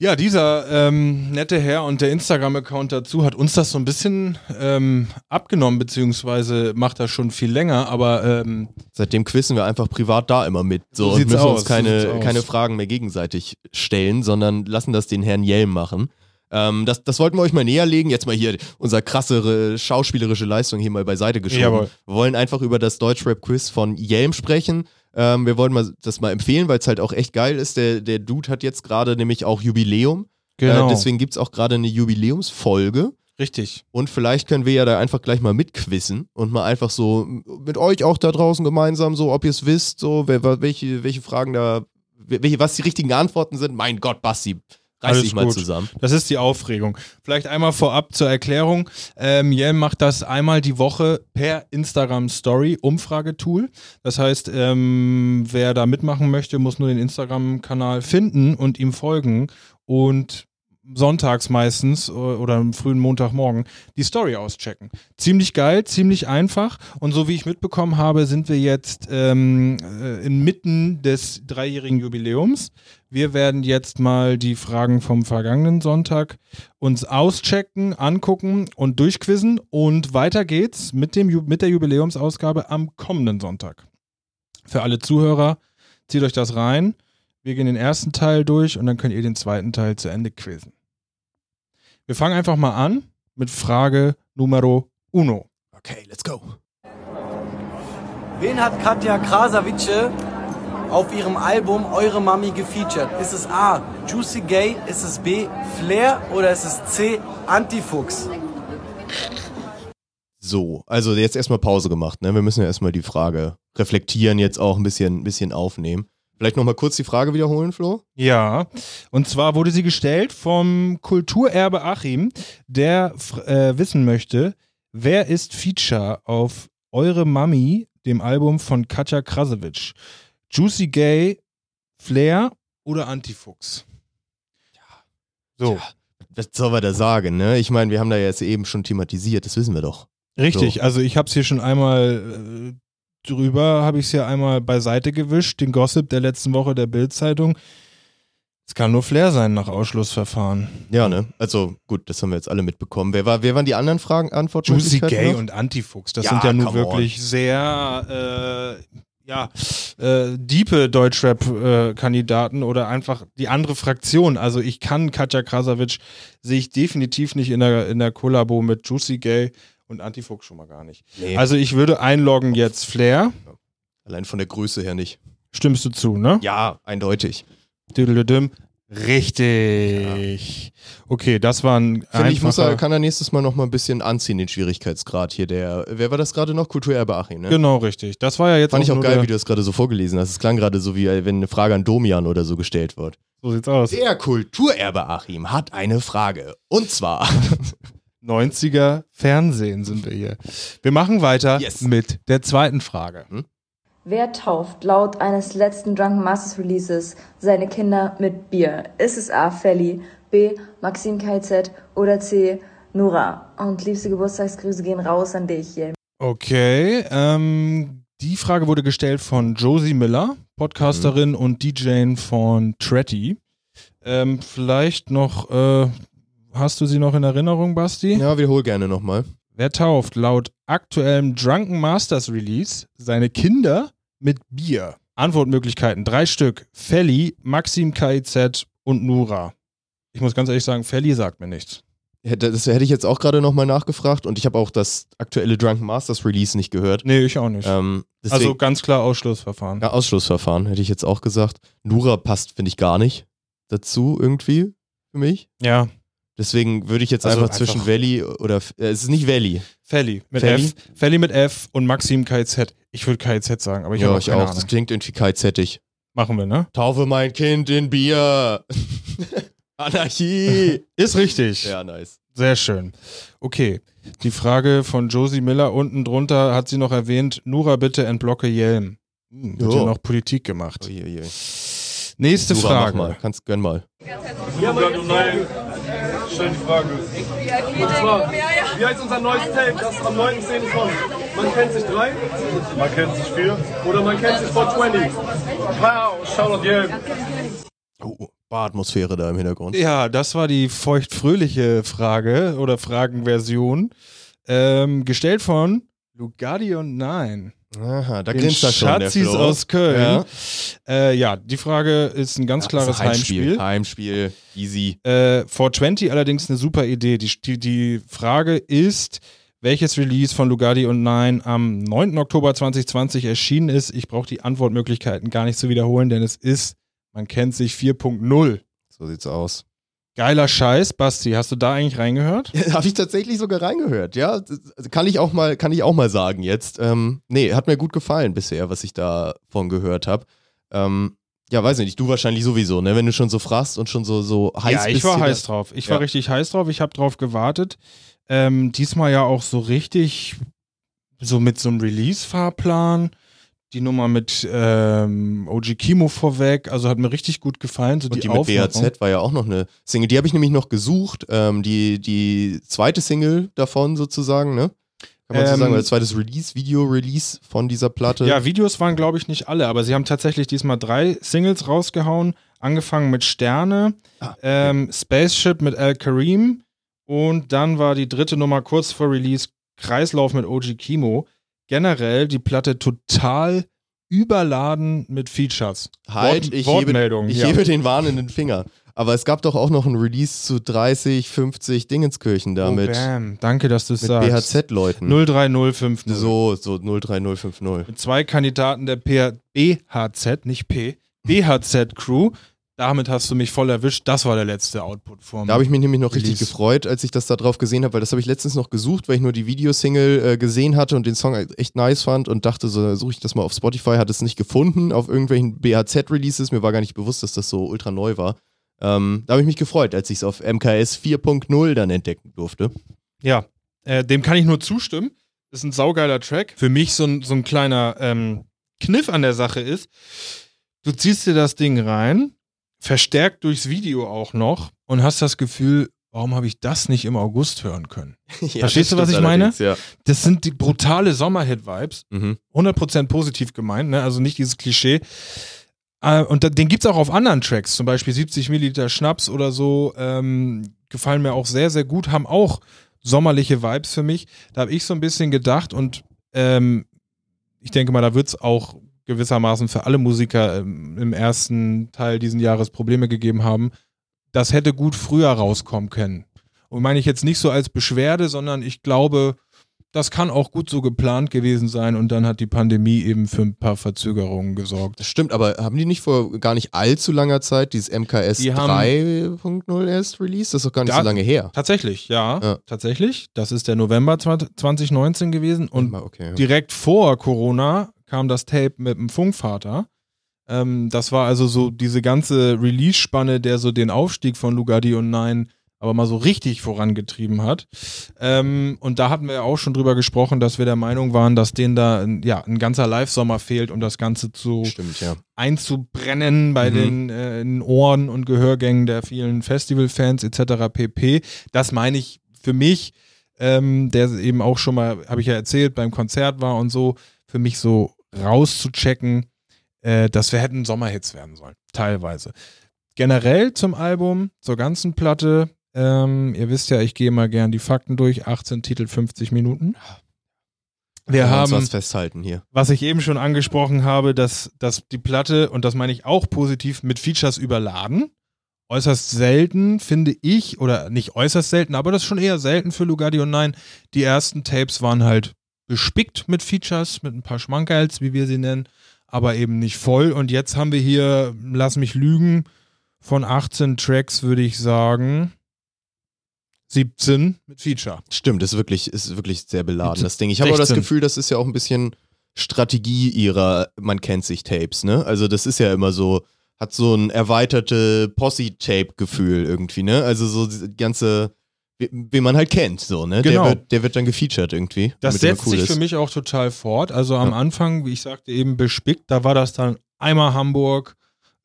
Ja, dieser ähm, nette Herr und der Instagram-Account dazu hat uns das so ein bisschen ähm, abgenommen, beziehungsweise macht das schon viel länger, aber ähm, Seitdem quizzen wir einfach privat da immer mit. So, So und müssen aus, uns keine, so keine Fragen mehr gegenseitig stellen, sondern lassen das den Herrn Jelm machen. Ähm, das, das wollten wir euch mal näher legen. Jetzt mal hier unsere krassere schauspielerische Leistung hier mal beiseite geschoben. Jawohl. Wir wollen einfach über das Deutschrap-Quiz von Jelm sprechen. Ähm, wir wollen mal das mal empfehlen, weil es halt auch echt geil ist. Der, der Dude hat jetzt gerade nämlich auch Jubiläum. genau. Äh, deswegen gibt es auch gerade eine Jubiläumsfolge. richtig. Und vielleicht können wir ja da einfach gleich mal mitquissen und mal einfach so mit euch auch da draußen gemeinsam, so ob ihr es wisst, so wer, welche, welche Fragen da, welche, was die richtigen Antworten sind. Mein Gott, Basti, reiß dich mal gut. zusammen. Das ist die Aufregung. Vielleicht einmal vorab zur Erklärung. Ähm, Yelm macht das einmal die Woche per Instagram Story Umfragetool. Das heißt, ähm, wer da mitmachen möchte, muss nur den Instagram-Kanal finden und ihm folgen und sonntags meistens äh, oder am frühen Montagmorgen die Story auschecken. Ziemlich geil, ziemlich einfach und so wie ich mitbekommen habe, sind wir jetzt ähm, äh, inmitten des dreijährigen Jubiläums. Wir werden jetzt mal die Fragen vom vergangenen Sonntag uns auschecken, angucken und durchquizzen und weiter geht's mit, dem, mit der Jubiläumsausgabe am kommenden Sonntag. Für alle Zuhörer, zieht euch das rein. Wir gehen den ersten Teil durch und dann könnt ihr den zweiten Teil zu Ende quizzen. Wir fangen einfach mal an mit Frage Numero uno. Okay, let's go. Wen hat Katja Krasavice auf ihrem Album Eure Mami gefeatured? Ist es A. Juicy Gay? Ist es B. Flair? Oder ist es C. Antifuchs? So, also jetzt erstmal Pause gemacht, ne? Wir müssen ja erstmal die Frage reflektieren, jetzt auch ein bisschen, ein bisschen aufnehmen. Vielleicht nochmal kurz die Frage wiederholen, Flo? Ja, und zwar wurde sie gestellt vom Kulturerbe Achim, der äh, wissen möchte, wer ist Feature auf Eure Mami, dem Album von Katja Krasowitsch? Juicy Gay, Flair oder Antifuchs? So, Was soll man da sagen, ne? Ich meine, wir haben da jetzt eben schon thematisiert, das wissen wir doch. richtig. So. Also ich habe es hier schon einmal äh, drüber, habe ich es hier einmal beiseite gewischt, den Gossip der letzten Woche der Bild-Zeitung. Es kann nur Flair sein nach Ausschlussverfahren. Ja, ne? Also gut, das haben wir jetzt alle mitbekommen. Wer, war, wer waren die anderen Fragen, Juicy Antwortmöglichkeiten Gay noch? und Antifuchs, das Ja, sind ja nun come on. wirklich sehr äh, ja, äh, diepe Deutschrap-Kandidaten oder einfach die andere Fraktion. Also ich kann Katja Krasavic, sehe ich definitiv nicht in der, in der Kollabo mit Juicy Gay und Antifuchs schon mal gar nicht. Nee, Also ich würde einloggen jetzt Flair. allein von der Größe her nicht. Stimmst du zu, ne? Ja, eindeutig. Düdelüdüm. Richtig. Okay, das waren Finde ich, muss er, kann er nächstes Mal noch mal ein bisschen anziehen, den Schwierigkeitsgrad hier. Der, wer war das gerade noch? Kulturerbe Achim, ne? Genau, richtig. Das war ja jetzt Fand ich auch geil, wie du das gerade so vorgelesen hast. Es klang gerade so, wie wenn eine Frage an Domian oder so gestellt wird. So sieht's aus. Der Kulturerbe Achim hat eine Frage. Und zwar. 90er Fernsehen sind wir hier. Wir machen weiter Yes. mit der zweiten Frage. Wer tauft laut eines letzten Drunken Masters Releases seine Kinder mit Bier? Ist es A. Felly, B. Maxim KZ oder C. Nura? Und liebste Geburtstagsgrüße gehen raus an dich. Okay, ähm, die Frage wurde gestellt von Josie Miller, Podcasterin Mhm. und DJ von Tretty. Ähm, vielleicht noch, äh, hast du sie noch in Erinnerung, Basti? Ja, wiederhol gerne nochmal. Wer tauft laut aktuellem Drunken Masters Release seine Kinder mit Bier? Antwortmöglichkeiten: drei Stück. Felly, Maxim KIZ und Nura. Ich muss ganz ehrlich sagen, Felly sagt mir nichts. Hätte- Das hätte ich jetzt auch gerade nochmal nachgefragt und ich habe auch das aktuelle Drunken Masters Release nicht gehört. Nee, ich auch nicht. Ähm, deswegen, also ganz klar Ausschlussverfahren. ja, Ausschlussverfahren hätte ich jetzt auch gesagt. Nura passt, finde ich, gar nicht dazu irgendwie für mich. Ja, Deswegen würde ich jetzt Also einfach zwischen einfach- Valley oder. Äh, es ist nicht Valley. Felly mit Felly? F. Felly mit F und Maxim KIZ. Ich würde KIZ sagen, aber ich habe ja, auch ich auch. Das Ahnung. klingt irgendwie KZ-ig. Machen wir, ne? Taufe mein Kind in Bier. Anarchie. Ist richtig. ja, nice. Sehr schön. Okay. Die Frage von Josie Miller unten drunter hat sie noch erwähnt, Nura bitte entblocke Jelm. Hm, wird ja noch Politik gemacht. Uiuiui. Nächste Nura, Frage. Mal. Kannst, gönn mal. Stell die Frage. Und zwar, wie heißt unser neues Tape, das am 9.10. kommt? Man kennt sich drei, man kennt sich vier oder man kennt sich 420. Pow, Shoutout Yelm. Oh, Baratmosphäre da im Hintergrund. Ja, das war die feuchtfröhliche Frage oder Fragenversion. Ähm, gestellt von Lugardi und Nein. Aha, da grinst er schon, der Schatzis Flo. aus Köln. Ja. Äh, ja, die Frage ist ein ganz Das klares Heimspiel. Heimspiel, easy. Äh, 420 allerdings eine super Idee. Die, die, die Frage ist, welches Release von Lugardi und Nine am 9. Oktober 2020 erschienen ist. Ich brauche die Antwortmöglichkeiten gar nicht zu wiederholen, denn es ist, man kennt sich 4.0. So sieht's aus. Geiler Scheiß, Basti. Hast du da eigentlich reingehört? Habe ich tatsächlich sogar reingehört, ja. Kann ich auch mal, kann ich auch mal sagen jetzt. Ähm, nee, hat mir gut gefallen bisher, was ich davon gehört habe. Ähm, ja, weiß nicht, du wahrscheinlich sowieso, ne? Wenn du schon so fragst und schon so, so heiß ja, ich bist. war heiß drauf. Ich war Ja. richtig heiß drauf. Ich habe drauf gewartet. Ähm, diesmal ja auch so richtig, so mit so einem Release-Fahrplan. Die Nummer mit ähm, OG Kimo vorweg. Also hat mir richtig gut gefallen. So Und die, die, mit. BAZ war ja auch noch eine Single. Die habe ich nämlich noch gesucht. Ähm, die, die zweite Single davon sozusagen, ne? Kann man so Ähm, sagen, oder zweites Release, Video-Release von dieser Platte. Ja, Videos waren, glaube ich, nicht alle, aber sie haben tatsächlich diesmal drei Singles rausgehauen. Angefangen mit Sterne, Ah, ähm, Spaceship mit Al Kareem und dann war die dritte Nummer kurz vor Release Kreislauf mit OG Kimo. Generell die Platte total überladen mit Features. halt, Wort- ich, Wortmeldung, hebe, ich ja. hebe den warnenden Finger. Aber es gab doch auch noch ein Release zu 30, 50 Dingenskirchen oh, mit, bam. Danke, dass du es mit sagst. BHZ-Leuten. 03050. So, so 03050. Mit zwei Kandidaten der BHZ, nicht P, BHZ-Crew. Damit hast du mich voll erwischt. Das war der letzte Output vom. Da habe ich mich nämlich noch richtig Release. gefreut, als ich das da drauf gesehen habe, weil das habe ich letztens noch gesucht, weil ich nur die Videosingle äh, gesehen hatte und den Song echt nice fand und dachte, so suche ich das mal auf Spotify, hatte es nicht gefunden auf irgendwelchen BHZ-Releases. Mir war gar nicht bewusst, dass das so ultra neu war. Ähm, da habe ich mich gefreut, als ich es auf MKS 4.0 dann entdecken durfte. Ja, äh, dem kann ich nur zustimmen. Ist ein saugeiler Track. Für mich so ein, so ein kleiner ähm, Kniff an der Sache ist, du ziehst dir das Ding rein, verstärkt durchs Video auch noch und hast das Gefühl, warum habe ich das nicht im August hören können? Ja, Verstehst du, was ich meine? Ja. Das sind die brutale Sommerhit-Vibes. Mhm. 100% positiv gemeint, ne? also nicht dieses Klischee. Äh, und da, den gibt es auch auf anderen Tracks, zum Beispiel 70 Milliliter Schnaps oder so, ähm, gefallen mir auch sehr, sehr gut, haben auch sommerliche Vibes für mich. Da habe ich so ein bisschen gedacht und ähm, ich denke mal, da wird es auch gewissermaßen für alle Musiker ähm, im ersten Teil diesen Jahres Probleme gegeben haben. Das hätte gut früher rauskommen können. Und meine ich jetzt nicht so als Beschwerde, sondern ich glaube, das kann auch gut so geplant gewesen sein und dann hat die Pandemie eben für ein paar Verzögerungen gesorgt. Das stimmt, aber haben die nicht vor gar nicht allzu langer Zeit dieses MKS Die haben- 3.0 erst released? Das ist doch gar nicht Da- so lange her. Tatsächlich, ja, Ja. tatsächlich. Das ist der November 2019 gewesen und okay, ja. direkt vor Corona kam das Tape mit dem Funkvater. Ähm, das war also so diese ganze Release-Spanne, der so den Aufstieg von Lugardi und Nein aber mal so richtig vorangetrieben hat. Ähm, und da hatten wir ja auch schon drüber gesprochen, dass wir der Meinung waren, dass denen da ein- ja, ein ganzer Live-Sommer fehlt, um das Ganze zu Stimmt, ja. einzubrennen bei Mhm. den äh, Ohren und Gehörgängen der vielen Festivalfans etc. pp. Das meine ich für mich, ähm, der eben auch schon mal, habe ich ja erzählt, beim Konzert war und so, für mich so rauszuchecken, äh, dass wir hätten Sommerhits werden sollen, teilweise. Generell zum Album, zur ganzen Platte, ähm, ihr wisst ja, ich gehe mal gern die Fakten durch, 18 Titel, 50 Minuten. Wir haben was festhalten hier. was ich eben schon angesprochen habe, dass, dass die Platte, und das meine ich auch positiv, mit Features überladen. Äußerst selten, finde ich, oder nicht äußerst selten, aber das ist schon eher selten für Lugardi und Nein. Die ersten Tapes waren halt bespickt mit Features, mit ein paar Schmankerls, wie wir sie nennen, aber eben nicht voll. Und jetzt haben wir hier, lass mich lügen, von 18 Tracks würde ich sagen 17 mit Feature. Stimmt, ist wirklich, ist wirklich sehr beladen, das Ding. Ich habe auch das 16. Gefühl, das ist ja auch ein bisschen Strategie ihrer Man kennt sich Tapes, ne? Also das ist ja immer so, hat so ein erweiterte Posse-Tape-Gefühl irgendwie, ne? Also so die ganze, wie, wie man halt kennt, so, ne? Genau. Der, wird, der wird dann gefeatured irgendwie. Das setzt cool sich ist. für mich auch total fort. Also am Ja. Anfang, wie ich sagte, eben bespickt, da war das dann einmal Hamburg,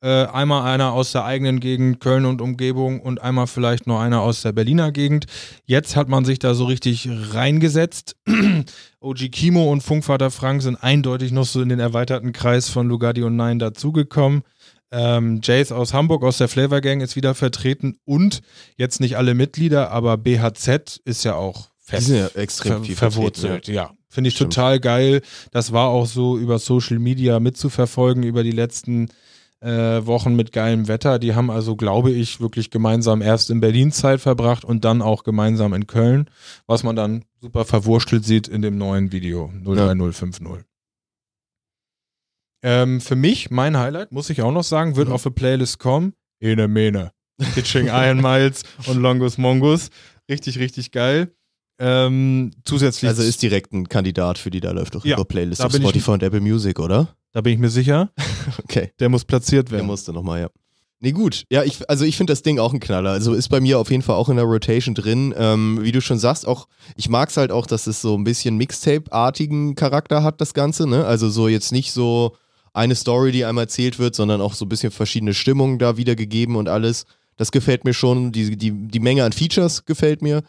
äh, einmal einer aus der eigenen Gegend, Köln und Umgebung und einmal vielleicht noch einer aus der Berliner Gegend. Jetzt hat man sich da so richtig reingesetzt. OG Kimo und Funkvater Frank sind eindeutig noch so in den erweiterten Kreis von Lugardi und Nein dazugekommen. Ähm, Jace aus Hamburg, aus der Flavor Gang, ist wieder vertreten und jetzt nicht alle Mitglieder, aber BHZ ist ja auch Die fest sind ja extrem ver verwurzelt. vertreten, Ja, finde ich Stimmt. total geil. Das war auch so über Social Media mitzuverfolgen über die letzten äh, Wochen mit geilem Wetter. Die haben also, glaube ich, wirklich gemeinsam erst in Berlin Zeit verbracht und dann auch gemeinsam in Köln, was man dann super verwurstelt sieht in dem neuen Video 03050. Ähm, für mich, mein Highlight, muss ich auch noch sagen, wird Mhm. auf der Playlist kommen. Ene Mene. Pitching Iron Miles und Longus Mongus. Richtig, richtig geil. Ähm, zusätzlich. Also ist direkt ein Kandidat für die da läuft doch Ja, über Playlist auf bin ich- Spotify und Apple Music, oder? da bin ich mir sicher, Okay. der muss platziert Der werden. musste nochmal, ja. Nee, gut. Ja, ich, also ich finde das Ding auch ein Knaller. Also ist bei mir auf jeden Fall auch in der Rotation drin. Ähm, wie du schon sagst, auch, ich mag es halt auch, dass es so ein bisschen Mixtape-artigen Charakter hat, das Ganze, ne? Also so jetzt nicht so eine Story, die einmal erzählt wird, sondern auch so ein bisschen verschiedene Stimmungen da wiedergegeben und alles. Das gefällt mir schon. Die, die, die Menge an Features gefällt mir.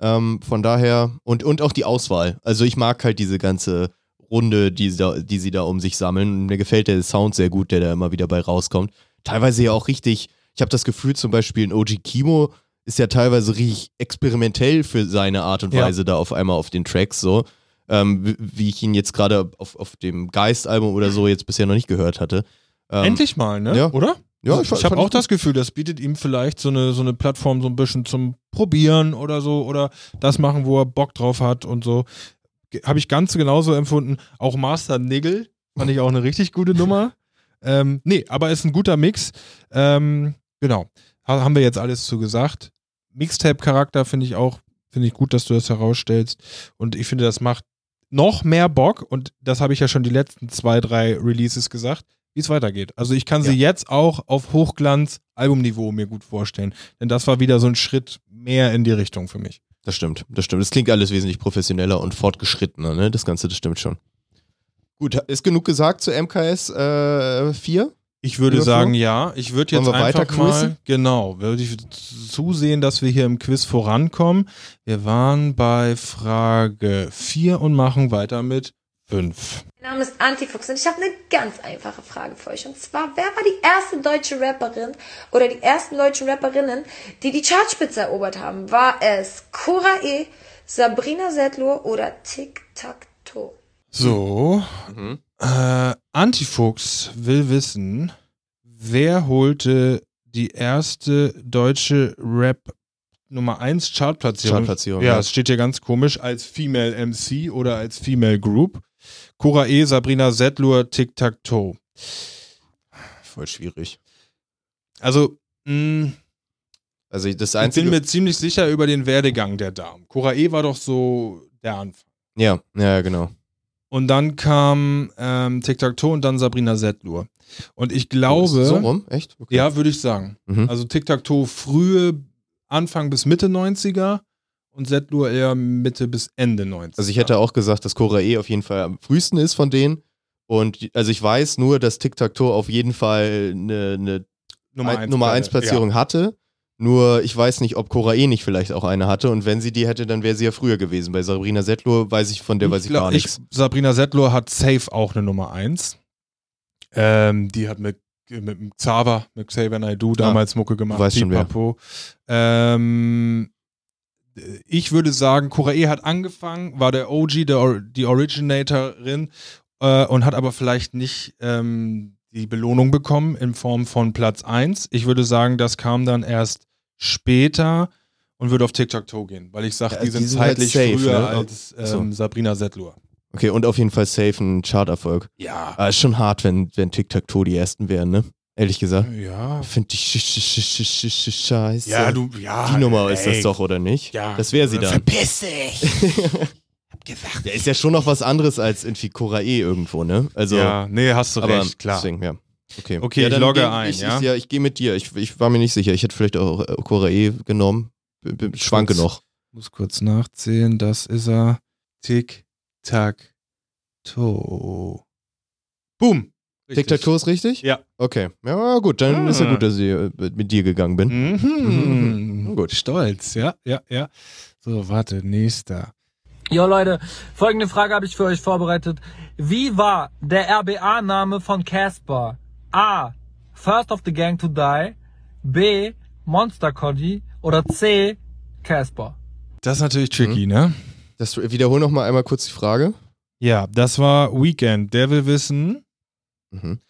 Ähm, von daher, und, und auch die Auswahl. Also ich mag halt diese ganze Runde, die, sie da, die sie da um sich sammeln. Mir gefällt der Sound sehr gut, der da immer wieder bei rauskommt. Teilweise ja auch richtig, ich habe das Gefühl, zum Beispiel ein OG Kimo ist ja teilweise richtig experimentell für seine Art und Ja. Weise da auf einmal auf den Tracks so. Ähm, wie- ich ihn jetzt gerade auf, auf dem Geist-Album oder so jetzt bisher noch nicht gehört hatte. Ähm, Endlich mal, ne? ja. Oder? Ja, ich, ich habe auch das Gefühl, das bietet ihm vielleicht so eine, so eine Plattform so ein bisschen zum Probieren oder so oder das machen, wo er Bock drauf hat und so. Habe ich ganz genauso empfunden. Auch Master Niggle fand ich auch eine richtig gute Nummer. Ähm, nee, aber ist ein guter Mix. Ähm, genau. Ha haben wir jetzt alles zu gesagt. Mixtape-Charakter finde ich auch, finde ich gut, dass du das herausstellst. Und ich finde, das macht noch mehr Bock. Und das habe ich ja schon die letzten zwei, drei Releases gesagt, wie es weitergeht. Also ich kann sie jetzt auch auf Hochglanz-Albumniveau mir gut vorstellen. Denn das war wieder so ein Schritt mehr in die Richtung für mich. Das stimmt, das stimmt. Das klingt alles wesentlich professioneller und fortgeschrittener, ne? Das Ganze, das stimmt schon. Gut, ist genug gesagt zu MKS äh, 4? Ich würde sagen, ja. Ich würde jetzt einfach weiter mal, quizzen? genau, würde ich zusehen, dass wir hier im Quiz vorankommen. Wir waren bei Frage 4 und machen weiter mit 5. Mein Name ist Antifuchs und ich habe eine ganz einfache Frage für euch. Und zwar, wer war die erste deutsche Rapperin oder die ersten deutschen Rapperinnen, die die Chartspitze erobert haben? War es Cora E., Sabrina Settler oder Tic Tac Toe? So, Mhm. Äh, Antifuchs will wissen, wer holte die erste deutsche Rap Nummer 1 Chartplatzierung. Chartplatzierung, Ja, ja. es steht hier ganz komisch als Female MC oder als Female Group. Cora E, Sabrina Settlur, Tic Tac Toe. Voll schwierig. Also, mh, Also das ich bin Einzige... mir ziemlich sicher über den Werdegang der Damen. Cora E war doch so der Anfang. ja, ja, genau. Und dann kam ähm, Tic Tac Toe und dann Sabrina Settlur. Und ich glaube, So rum? Echt? Okay. ja, würde ich sagen. Mhm. Also Tic Tac Toe frühe Anfang bis Mitte 90er und Settlur eher Mitte bis Ende 90er. Also ich hätte auch gesagt, dass Cora E auf jeden Fall am frühesten ist von denen. Und also ich weiß nur, dass Tic-Tac-Toe auf jeden Fall eine, eine Nummer Ein- Nummer 1 Platzierung hatte. Nur ich weiß nicht, ob Cora E nicht vielleicht auch eine hatte. Und wenn sie die hätte, dann wäre sie ja früher gewesen. Bei Sabrina Settler weiß ich, von der weiß ich glaub, gar nichts. Sabrina Settler hat safe auch eine Nummer 1. Ähm, die hat mit, mit Xaver, mit Xavier Naidoo damals Mucke gemacht. weiß schon wer. Ähm, ich würde sagen, Cora E hat angefangen, war der OG, der, die Originatorin äh, und hat aber vielleicht nicht ähm, die Belohnung bekommen in Form von Platz 1. Ich würde sagen, das kam dann erst später und würde auf TikTok-Toe gehen, weil ich sage, Ja, die sind die sind halt zeitlich safe, früher ne? als ähm. Sabrina Settlur. Okay, und auf jeden Fall safe ein Charterfolg. Ja. Aber ist schon hart, wenn, wenn Tic-Tac-Toe die ersten wären, ne? Ehrlich gesagt. Ja. Finde ich sch sch sch sch sch sch scheiße. Ja, du, ja. Die Nummer ist ey. das doch, oder nicht? Ja. Das wäre sie dann. Verpiss dich! Hab gesagt. Der ist ja schon noch was anderes als irgendwie E irgendwo, ne? Also, ja, nee, hast du recht, klar. Deswegen, ja. Okay, Okay, ja, ich dann logge geh- ein, ich, ja? Ich, ja, ich gehe mit dir. Ich, ich war mir nicht sicher. Ich hätte vielleicht auch äh, Cora E genommen. B b schwanke Kurz. noch. Muss kurz nachzählen, das ist er. Tick, tack, toe. Boom! Tic-Tac-Toe ist richtig? Ja. Okay. Ja, gut. Dann ist ja Ah. gut, dass ich äh, mit dir gegangen bin. Mhm. Mhm. Gut. Stolz, ja, ja, ja. So, warte, nächster. Jo Leute, folgende Frage habe ich für euch vorbereitet. Wie war der RBA-Name von Casper? A. First of the Gang to Die. B. Monster Coddy. Oder C. Casper. Das ist natürlich tricky, ne? Das, wiederhol noch mal einmal kurz die Frage. Ja, das war Weekend. Der will wissen, Mhm.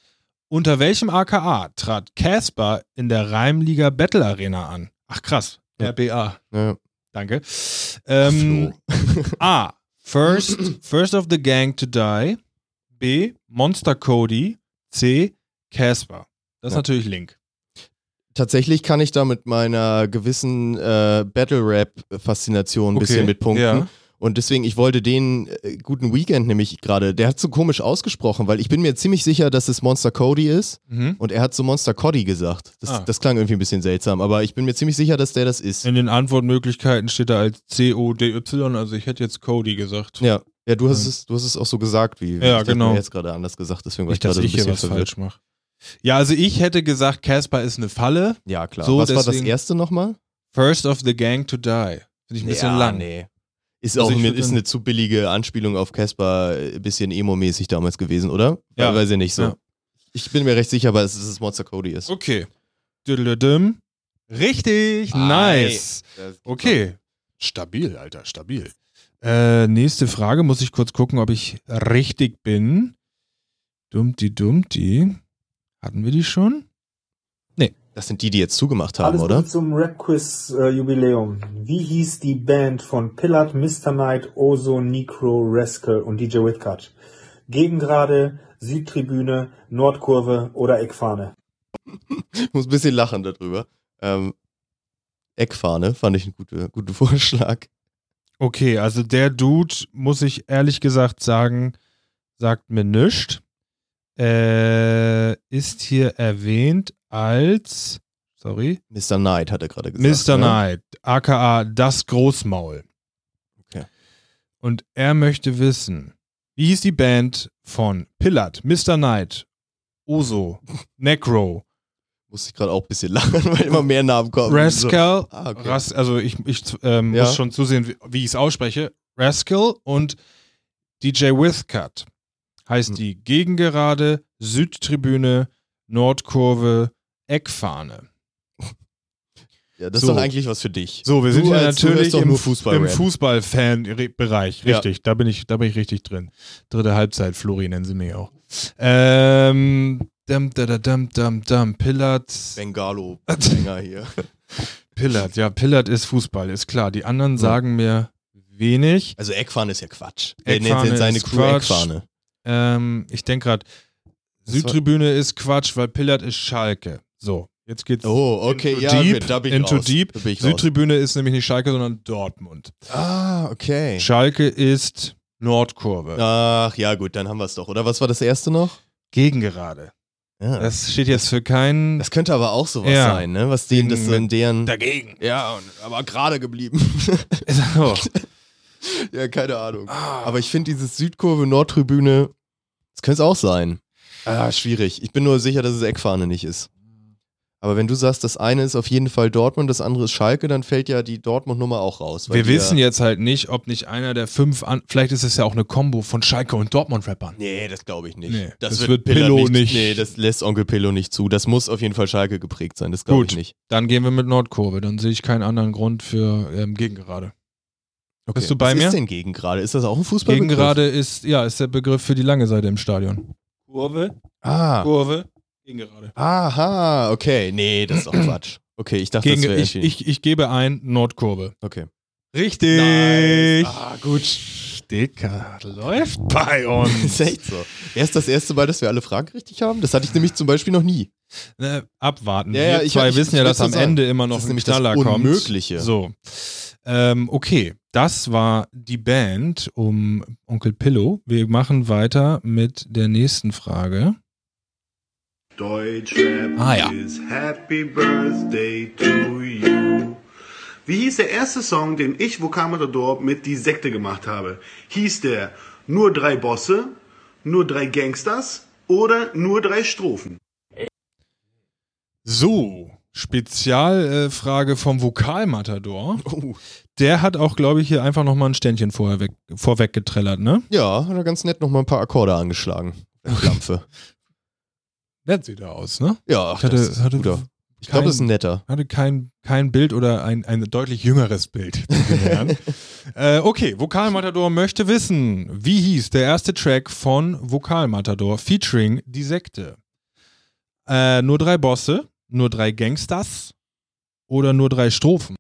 unter welchem AKA trat Casper in der Reimliga Battle Arena an? Ach krass, Ja. RBA. Ja. Danke. Ähm. A. First, first of the Gang to Die. B. Monster Cody. C. Casper. Das ist Ja. natürlich Link. Tatsächlich kann ich da mit meiner gewissen äh, Battle-Rap-Faszination ein Okay, bisschen mit punkten. ja. Und deswegen, ich wollte den äh, guten Weekend nämlich gerade, der hat so komisch ausgesprochen, weil ich bin mir ziemlich sicher, dass es Monster Cody ist Mhm. und er hat so Monster Cody gesagt. Das, Ah. das klang irgendwie ein bisschen seltsam, aber ich bin mir ziemlich sicher, dass der das ist. In den Antwortmöglichkeiten steht da als C-O-D-Y, also ich hätte jetzt Cody gesagt. Ja, ja du, hast Mhm. es, du hast es auch so gesagt, wie, Ja, genau. mir jetzt gerade anders gesagt, deswegen war ich gerade so ein ich hier bisschen was verwirrt. falsch mache. Ja, also ich hätte gesagt, Casper ist eine Falle. Ja, klar. So, Was war das erste nochmal? First of the Gang to Die. Finde ich ein bisschen lang. Nee. Ist Also auch eine, ist eine zu billige Anspielung auf Casper, ein bisschen emo-mäßig damals gewesen, oder? Ja. Weiß ich nicht so. Ja. Ich bin mir recht sicher, aber es ist es Monster Cody ist. Okay. Düdelüdüm. Richtig, nice. Okay. Stabil, Alter, stabil. Äh, nächste Frage, muss ich kurz gucken, ob ich richtig bin. Dummti, dummti. Hatten wir die schon? Das sind die, die jetzt zugemacht haben, Alles oder? Zum Rap-Quiz-Jubiläum. Wie hieß die Band von Pillard, Mr. Knight, Ozo, Necro, Rascal und DJ Whitcut? Gegengrade, Südtribüne, Nordkurve oder Eckfahne? Ich muss ein bisschen lachen darüber. Ähm, Eckfahne fand ich einen guten guten Vorschlag. Okay, also der Dude, muss ich ehrlich gesagt sagen, sagt mir nichts. Äh, ist hier erwähnt als, sorry, Mr. Knight hat er gerade gesagt. Mr. ne? Knight, aka das Großmaul. Okay. Und er möchte wissen, wie hieß die Band von Pillard, Mr. Knight, Oso, Necro, Muss ich gerade auch ein bisschen lachen, weil immer mehr Namen kommen. Rascal, So. Ah, okay. Ras also ich, ich ähm, Ja. muss schon zusehen, wie, wie ich es ausspreche. Rascal und DJ Withcut. Heißt Hm. die Gegengerade, Südtribüne, Nordkurve, Eckfahne. ja, das so. ist doch eigentlich was für dich. So, wir sind Du ja als- du natürlich im, Fußball im. Fußballfan-Bereich. Ja. Richtig, da, bin ich, da bin ich richtig drin. Dritte Halbzeit, Flori nennen sie mich auch. Ähm, dum, da, da, dum, dum, dum, Pillard. Bengalo-Sänger hier. Pillard, ja, Pillard ist Fußball, ist klar. Die anderen sagen mir wenig. Also Eckfahne ist ja Quatsch. Er nennt Eckfahne seine ist Crew Quatsch. Eckfahne. Ähm, ich denke gerade, Südtribüne ist Quatsch, weil Pillard ist Schalke. So, jetzt geht's Oh, okay, into ja, deep. okay, da bin ich into raus. deep. Da bin ich raus. Südtribüne ist nämlich nicht Schalke, sondern Dortmund. Ah, okay. Schalke ist Nordkurve. Ach, ja, gut, dann haben wir es doch. Oder was war das erste noch? Gegengerade. Ja. Das steht jetzt für keinen. Das könnte aber auch sowas Ja. sein, ne? Was denen das so in deren. Dagegen. Ja, und, aber gerade geblieben. So. ja, keine Ahnung. Aber ich finde dieses Südkurve, Nordtribüne, das könnte es auch sein. Ah, schwierig. Ich bin nur sicher, dass es Eckfahne nicht ist. Aber wenn du sagst, das eine ist auf jeden Fall Dortmund, das andere ist Schalke, dann fällt ja die Dortmund-Nummer auch raus. weil Wir wissen jetzt halt nicht, ob nicht einer der fünf, an vielleicht ist es ja auch eine Kombo von Schalke und Dortmund-Rappern. Nee, das glaube ich nicht. Nee, das, das wird, wird Pillow nicht, nicht. Nee, das lässt Onkel Pillow nicht zu. Das muss auf jeden Fall Schalke geprägt sein. Das glaube ich Gut, nicht. dann gehen wir mit Nordkurve. Dann sehe ich keinen anderen Grund für ähm, Gegengerade. Okay. Bist du bei Was mir? ist denn gegen gerade? Ist das auch ein Fußballbegriff? Gegengerade ist, ja, ist der Begriff für die lange Seite im Stadion. Kurve, Ah. Kurve, Gegengerade. Aha, okay. Nee, das ist doch Quatsch. Okay, ich dachte, Gegen, das wäre ich, ich, ich gebe ein Nordkurve. Okay. Richtig. Nice. Ah, gut. Dicker, läuft bei uns. ist echt so. Erst das erste Mal, dass wir alle Fragen richtig haben? Das hatte ich nämlich zum Beispiel noch nie. Ne, abwarten. Ja, ja, Wir ich- zwei ich- wissen ich ja, dass am sagen. Ende immer noch Das ist ein nämlich das Knaller kommt. Unmögliche. So. Ähm, okay, das war die Band um Onkel Pillow. Wir machen weiter mit der nächsten Frage. Deutschrap Ah, ja. is Happy Birthday to you. Wie hieß der erste Song, den ich, Vokalmatador, mit Die Sekte gemacht habe? Hieß der Nur drei Bosse, Nur drei Gangsters oder Nur drei Strophen? So, Spezialfrage äh, vom Vokalmatador. Oh. Der hat auch, glaube ich, hier einfach nochmal ein Ständchen vorher weg, vorweg getrellert, ne? Ja, hat er ganz nett nochmal ein paar Akkorde angeschlagen. Klampfe. Nett sieht er aus, ne? Ja, Ich hatte, das ist hatte guter. Ich glaube, das ist ein netter. Hatte kein, kein Bild oder ein, ein deutlich jüngeres Bild. äh, okay, Vokalmatador möchte wissen, wie hieß der erste Track von Vokalmatador featuring Die Sekte? Äh, nur drei Bosse, nur drei Gangsters oder nur drei Strophen?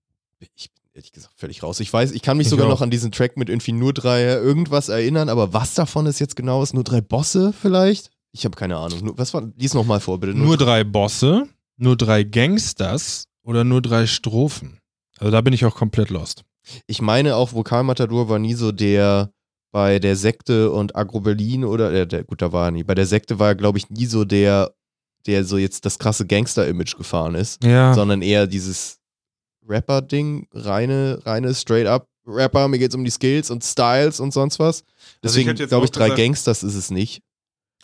Ich bin ehrlich gesagt völlig raus. Ich weiß, ich kann mich Ich sogar auch. noch an diesen Track mit irgendwie nur drei irgendwas erinnern, aber was davon ist jetzt genau ist? Nur drei Bosse vielleicht? Ich habe keine Ahnung. Nur, was war, lies nochmal vor, bitte. Nur drei Bosse, nur drei Gangsters oder nur drei Strophen? Also da bin ich auch komplett lost. Ich meine auch, Vokalmatador war nie so der bei der Sekte und Agro Berlin oder, äh, der, gut, da war er nie. Bei der Sekte war er, glaube ich, nie so der, der so jetzt das krasse Gangster-Image gefahren ist, Ja. sondern eher dieses Rapper-Ding, reine, reine Straight-up-Rapper, mir geht's um die Skills und Styles und sonst was. Also ich Deswegen jetzt glaube ich, auch drei gesagt- Gangsters ist es nicht.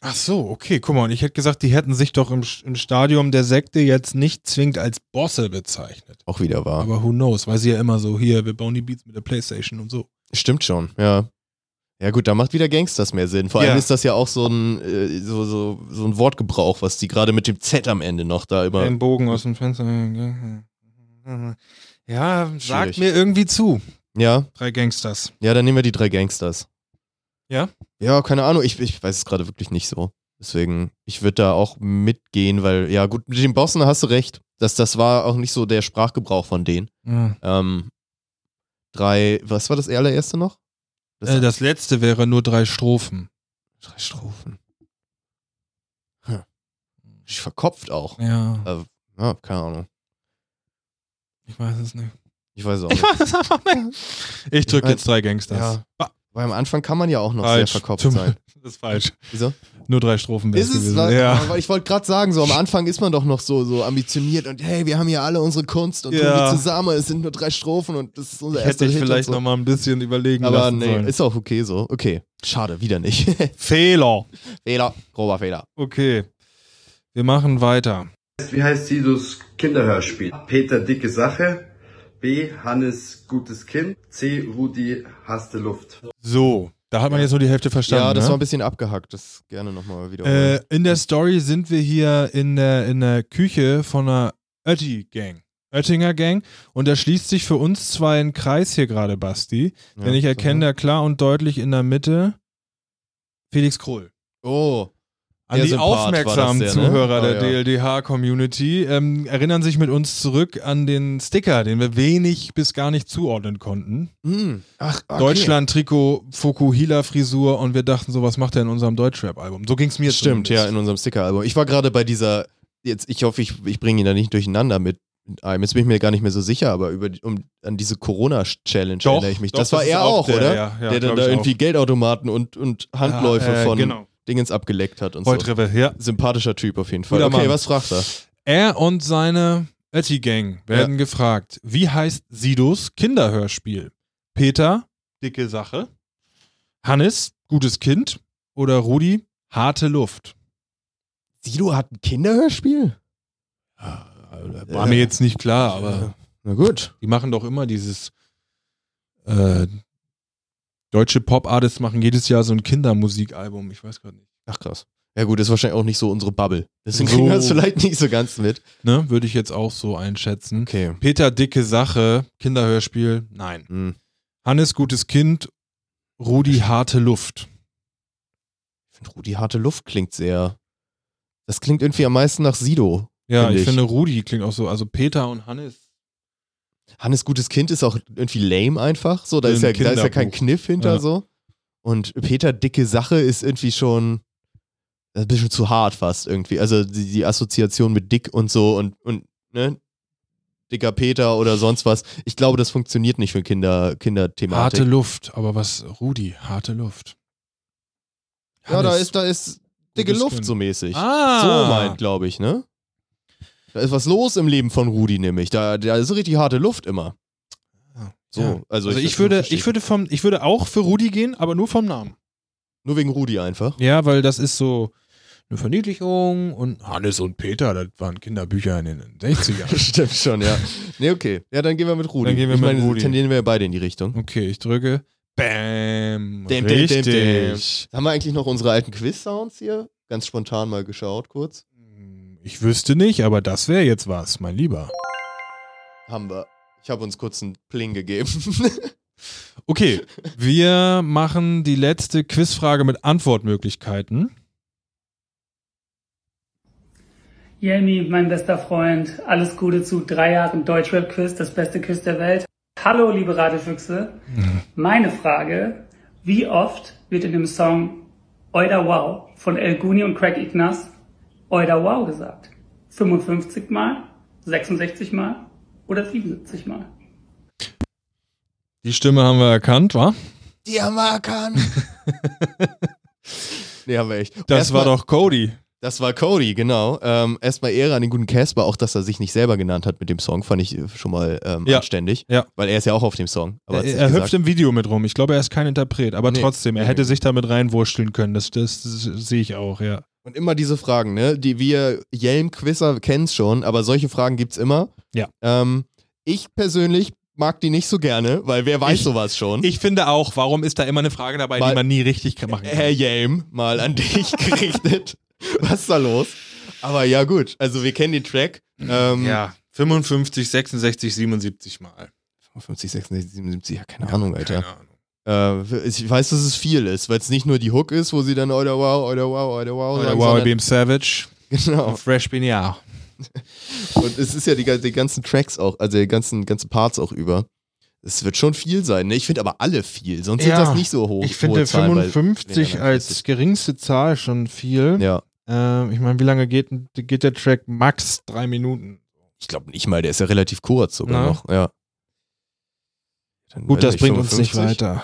Ach so, okay, guck mal, und ich hätte gesagt, die hätten sich doch im, im Stadium der Sekte jetzt nicht zwingend als Bosse bezeichnet. Auch wieder wahr. Aber who knows, weil sie ja immer so, hier, wir bauen die Beats mit der Playstation und so. Stimmt schon, ja. Ja gut, da macht wieder Gangsters mehr Sinn. Vor allem Ja. ist das ja auch so ein, äh, so, so, so ein Wortgebrauch, was die gerade mit dem Z am Ende noch da immer. Ein Bogen aus dem Fenster. Ja, sagt Schwierig. mir irgendwie zu. Ja, Drei Gangsters. ja, dann nehmen wir die drei Gangsters. Ja? Ja, keine Ahnung, ich, ich weiß es gerade wirklich nicht so. Deswegen, ich würde da auch mitgehen, weil, ja gut, mit den Bossen hast du recht. Das, das war auch nicht so der Sprachgebrauch von denen. Ja. Ähm, drei, was war das allererste noch? Das, Äh, das letzte wäre nur drei Strophen. drei Strophen. Hm. Ich verkopft auch. Ja, Äh, ja, keine Ahnung. ich weiß es nicht. Ich weiß es auch Ich nicht. weiß es einfach nicht. Ich drücke jetzt drei Gangsters. Ja. Weil am Anfang kann man ja auch noch Falsch. sehr verkopft Zum- sein. Das ist falsch. Wieso? Nur drei Strophen Ist es? gewesen. Weil, Ja. aber ich wollte gerade sagen, so am Anfang ist man doch noch so, so ambitioniert und hey, wir haben hier alle unsere Kunst und tun Ja. die zusammen. Es sind nur drei Strophen und das ist unser Ich hätte erster ich Hit vielleicht so. noch mal ein bisschen überlegen Aber lassen nee, sollen. ist auch okay so. Okay, schade, wieder nicht. Fehler. Fehler, grober Fehler. Okay. Wir machen weiter. Wie heißt Sidos Kinderhörspiel? Peter Dicke Sache. B. Hannes Gutes Kind. C. Rudi Hasste Luft. So, da hat man jetzt nur die Hälfte verstanden. ja, das ne? war ein bisschen abgehackt. Das gerne nochmal wieder. Äh, in der Story sind wir hier in der, in der Küche von einer Ötti-Gang. Oettinger Gang. Und da schließt sich für uns zwei ein Kreis hier gerade, Basti. Ja, Denn ich erkenne mal. da klar und deutlich in der Mitte Felix Krull. Oh. An Der die war aufmerksamen das der, ne? Zuhörer der Ah, ja. DLDH-Community ähm, erinnern sich mit uns zurück an den Sticker, den wir wenig bis gar nicht zuordnen konnten. Hm. Ach, okay. Deutschland-Trikot, Fukuhila-Frisur und wir dachten so, was macht er in unserem Deutschrap-Album? So ging es mir Stimmt, ja, zumindest. in unserem Sticker-Album. Ich war gerade bei dieser, jetzt, ich hoffe, ich, ich bringe ihn da nicht durcheinander mit einem. Jetzt bin ich mir gar nicht mehr so sicher, aber über um, an diese Corona-Challenge erinnere ich mich. doch, das war das ist er auch auch, der, oder? ja, ja, der dann da irgendwie auch. Geldautomaten und, und Handläufe Ja, äh, von genau. Dingens abgeleckt hat und Volltreffer, so. ja. Sympathischer Typ auf jeden Fall. Guter okay, Mann. was fragt er? Er und seine Etty-Gang werden gefragt, wie heißt Sidos Kinderhörspiel? Peter, dicke Sache. Hannes, gutes Kind. Oder Rudi, harte Luft. Sido hat ein Kinderhörspiel? War mir jetzt nicht klar, aber Na gut. die machen doch immer dieses äh, deutsche Pop-Artists machen jedes Jahr so ein Kindermusikalbum. Ich weiß gerade nicht. Ach krass. Ja gut, ist wahrscheinlich auch nicht so unsere Bubble. Deswegen So. kriegen wir es vielleicht nicht so ganz mit. Ne, würde ich jetzt auch so einschätzen. Okay. Peter, dicke Sache, Kinderhörspiel, nein. Hm. Hannes, gutes Kind, Rudi, harte Luft. Ich finde, Rudi harte Luft klingt sehr. Das klingt irgendwie am meisten nach Sido. Ja, ich, ich. finde Rudi klingt auch so. Also Peter und Hannes. Hannes gutes Kind ist auch irgendwie lame einfach. So, da ist ja, da ist ja kein. Kniff hinter Ja. so. Und Peter dicke Sache ist irgendwie schon ein bisschen zu hart fast irgendwie. Also die, die Assoziation mit dick und so und, und ne, dicker Peter oder sonst was. Ich glaube, das funktioniert nicht für Kinder, Kinderthematik. Harte Luft. Aber was, Rudi, harte Luft. ja, da Hannes, ist, da ist dicke Luft Kind. so mäßig. Ah. So meint, glaube ich, ne? Da ist was los im Leben von Rudi nämlich. Da, da ist richtig harte Luft immer. So, Ja. also, Also, ich, ich, würde, ich würde vom, ich würde auch für Rudi gehen, aber nur vom Namen. Nur wegen Rudi einfach. Ja, weil das ist so eine Verniedlichung und Hannes und Peter, das waren Kinderbücher in den 60ern. Stimmt schon, ja. Nee, okay. Ja, dann gehen wir mit Rudi. Dann gehen wir ich mit meine, Rudi. tendieren wir beide in die Richtung. Okay, ich drücke. Bam. Dem, dem, Richtig. dem, dem. Haben wir eigentlich noch unsere alten Quiz-Sounds hier? Ganz spontan mal geschaut, kurz. Ich wüsste nicht, aber das wäre jetzt was, mein Lieber. Haben wir. Ich habe uns kurz einen Pling gegeben. Okay, wir machen die letzte Quizfrage mit Antwortmöglichkeiten. Jelmi, mein bester Freund, alles Gute zu drei Jahren Deutschrap-Quiz, das beste Quiz der Welt. Hallo, liebe Radefüchse. Meine Frage, wie oft wird in dem Song Oida Wow von El Guni und Craig Ignaz Oida Wow gesagt? 55 Mal, 66 Mal oder 77 Mal? Die Stimme haben wir erkannt, wa? Die haben wir erkannt. nee, haben wir echt. Das Erstmal- war doch Cody. Das war Cody, genau. Ähm, erstmal Ehre an den guten Casper, auch dass er sich nicht selber genannt hat mit dem Song, fand ich äh, schon mal ähm, Ja. anständig. Ja. Weil er ist ja auch auf dem Song. Er, er hüpft im Video mit rum. Ich glaube, er ist kein Interpret, aber Nee. trotzdem, er Nee. hätte sich damit reinwurschteln können. Das, das, das sehe ich auch, ja. Und immer diese Fragen, ne? Die wir Jelm-Quizzer kennen schon, aber solche Fragen gibt's immer. Ja. Ähm, ich persönlich mag die nicht so gerne, weil wer weiß Ich- sowas schon. Ich finde auch, warum ist da immer eine Frage dabei, Mal- die man nie richtig machen kann? Herr Jelm, mal an dich gerichtet. Was ist da los? Aber ja, gut. Also, wir kennen den Track. Ähm, Ja, 55, 66, 77 Mal. 55, 66, 77, ja, keine Ahnung, Alter. Keine Ahnung. Äh, ich weiß, dass es viel ist, weil es nicht nur die Hook ist, wo sie dann Wow, Oida Wow, Oida Wow Oder sagen, Wow, sondern- Beam Savage. Genau. Fresh bin ja. Und es ist ja die, die ganzen Tracks auch, also die ganzen, ganzen Parts auch über. Es wird schon viel sein. Ne? Ich finde aber alle viel, sonst Ja, sind das nicht so hoch. Ich finde hohe Zahlen, weil- 55 wenn er als geringste Zahl schon viel. Ja. Ähm, ich meine, wie lange geht, geht der Track? Max drei Minuten. Ich glaube nicht mal, der ist ja relativ kurz sogar Na? noch. Ja. Dann Gut, das bringt uns nicht 55. weiter.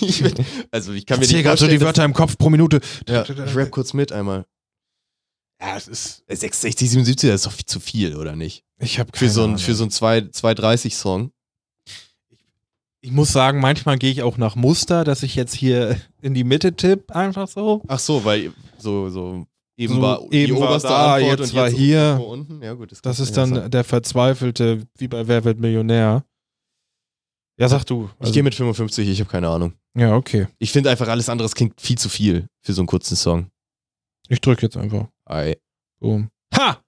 ich bin, also ich kann mir Ich nicht gerade so die Wörter im Kopf pro Minute. ja, ich rap kurz mit einmal. Ja, es ist. 66, 77, das ist doch viel zu viel, oder nicht? Ich habe Für so ein, für so ein 230-Song. Ich muss sagen, manchmal gehe ich auch nach Muster, dass ich jetzt hier in die Mitte tipp, einfach so. Ach so, weil so, so eben So, war eben die war oberste da, Antwort jetzt und war jetzt hier. unten. Ja, gut, Das kann ist dann sein. der verzweifelte, wie bei Wer wird Millionär. Ja, sag du. Ich Also- gehe mit 55, ich habe keine Ahnung. Ja, okay. Ich finde einfach alles andere klingt viel zu viel für so einen kurzen Song. Ich drück jetzt einfach. Ei. Boom. Ha!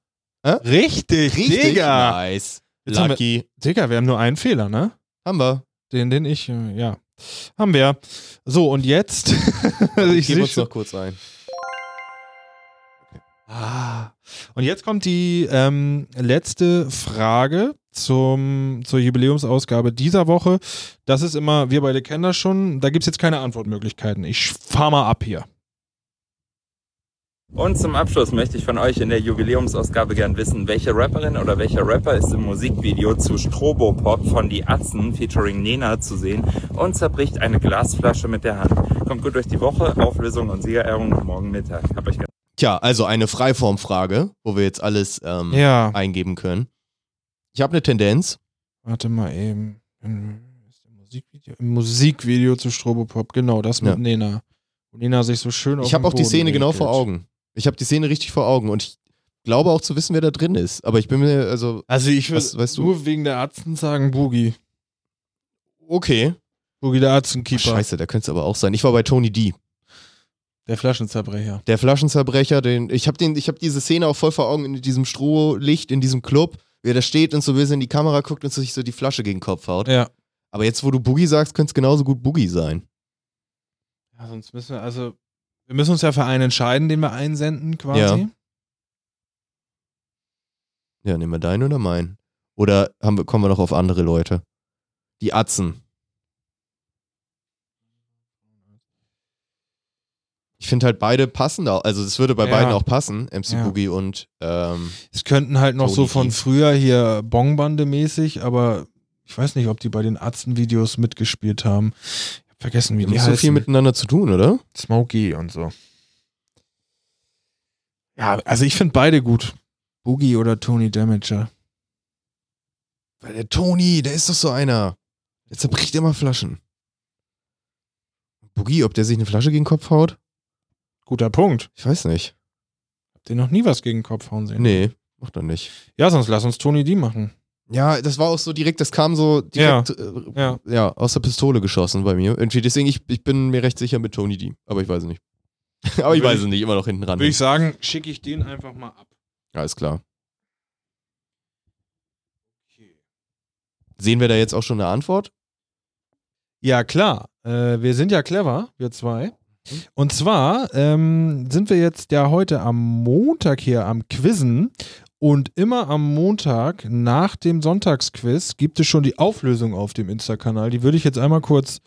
Hä? Richtig, Richtig Digga. nice. Jetzt haben Lucky. Digga, wir haben nur einen Fehler, ne? Haben wir. Den, den ich, äh, ja. Haben wir. So, und jetzt. also ich sehe uns schon, noch kurz rein. Ah. Und jetzt kommt die ähm, letzte Frage zum, zur Jubiläumsausgabe dieser Woche. Das ist immer, wir beide kennen das schon, da gibt es jetzt keine Antwortmöglichkeiten. Ich fahr mal ab hier. Und zum Abschluss möchte ich von euch in der Jubiläumsausgabe gern wissen, welche Rapperin oder welcher Rapper ist im Musikvideo zu Strobopop von Die Atzen featuring Nena zu sehen und zerbricht eine Glasflasche mit der Hand. Kommt gut durch die Woche, Auflösung und Siegerehrung morgen Mittag. Hab euch gern. Tja, also eine Freiformfrage, wo wir jetzt alles ähm, Ja. eingeben können. Ich habe eine Tendenz. Warte mal eben. Im Musikvideo, im Musikvideo zu Strobopop, genau, das mit Ja. Nena. Wo Nena sich so schön auf Ich habe auch die Boden Szene genau vor regelt. Augen. Ich habe die Szene richtig vor Augen und ich glaube auch zu wissen, wer da drin ist. Aber ich bin mir, also. Also ich würde nur wegen der Atzen sagen Boogie. Okay. Boogie der Oh, Atzenkeeper. scheiße, da könnte es aber auch sein. Ich war bei Tony D. Der Flaschenzerbrecher. Der Flaschenzerbrecher, den, ich habe den, ich habe diese Szene auch voll vor Augen in diesem Strohlicht, in diesem Club, wie er da steht und so böse in die Kamera guckt und sich so die Flasche gegen den Kopf haut. Ja. Aber jetzt, wo du Boogie sagst, könnte es genauso gut Boogie sein. Ja, sonst müssen wir, also, wir müssen uns ja für einen entscheiden, den wir einsenden, quasi. Ja. Ja, nehmen wir deinen oder meinen? Oder haben wir, kommen wir noch auf andere Leute? Die Atzen. Ich finde halt beide passen auch. Also es würde bei Ja. beiden auch passen, MC Ja. Boogie und ähm, Es könnten halt noch so Tony von D. früher hier Bongbande mäßig, aber ich weiß nicht, ob die bei den Atzen-Videos mitgespielt haben. Ich hab vergessen, wie die nicht so heißen. viel miteinander zu tun, oder? Smokey und so. Ja, also ich finde beide gut. Boogie oder Tony Damager. Weil der Tony, der ist doch so einer. Der zerbricht immer Flaschen. Boogie, ob der sich eine Flasche gegen den Kopf haut? Guter Punkt. Ich weiß nicht. Habt ihr noch nie was gegen Kopf hauen sehen? Nee, macht er nicht. Ja, sonst lass uns Tony D machen. Ja, das war auch so direkt, das kam so direkt äh, Ja. ja. aus der Pistole geschossen bei mir. Irgendwie, deswegen, ich, ich bin mir recht sicher mit Tony D. Aber ich weiß es nicht. aber ich Würde weiß es nicht, immer noch hinten ran. Würde ich sagen, schicke ich den einfach mal ab. Alles klar. Sehen wir da jetzt auch schon eine Antwort? Ja, klar. Äh, wir sind ja clever, wir zwei. Und zwar ähm, sind wir jetzt ja heute am Montag hier am Quizzen. Und immer am Montag nach dem Sonntagsquiz gibt es schon die Auflösung auf dem Insta-Kanal. Die würde ich jetzt einmal kurz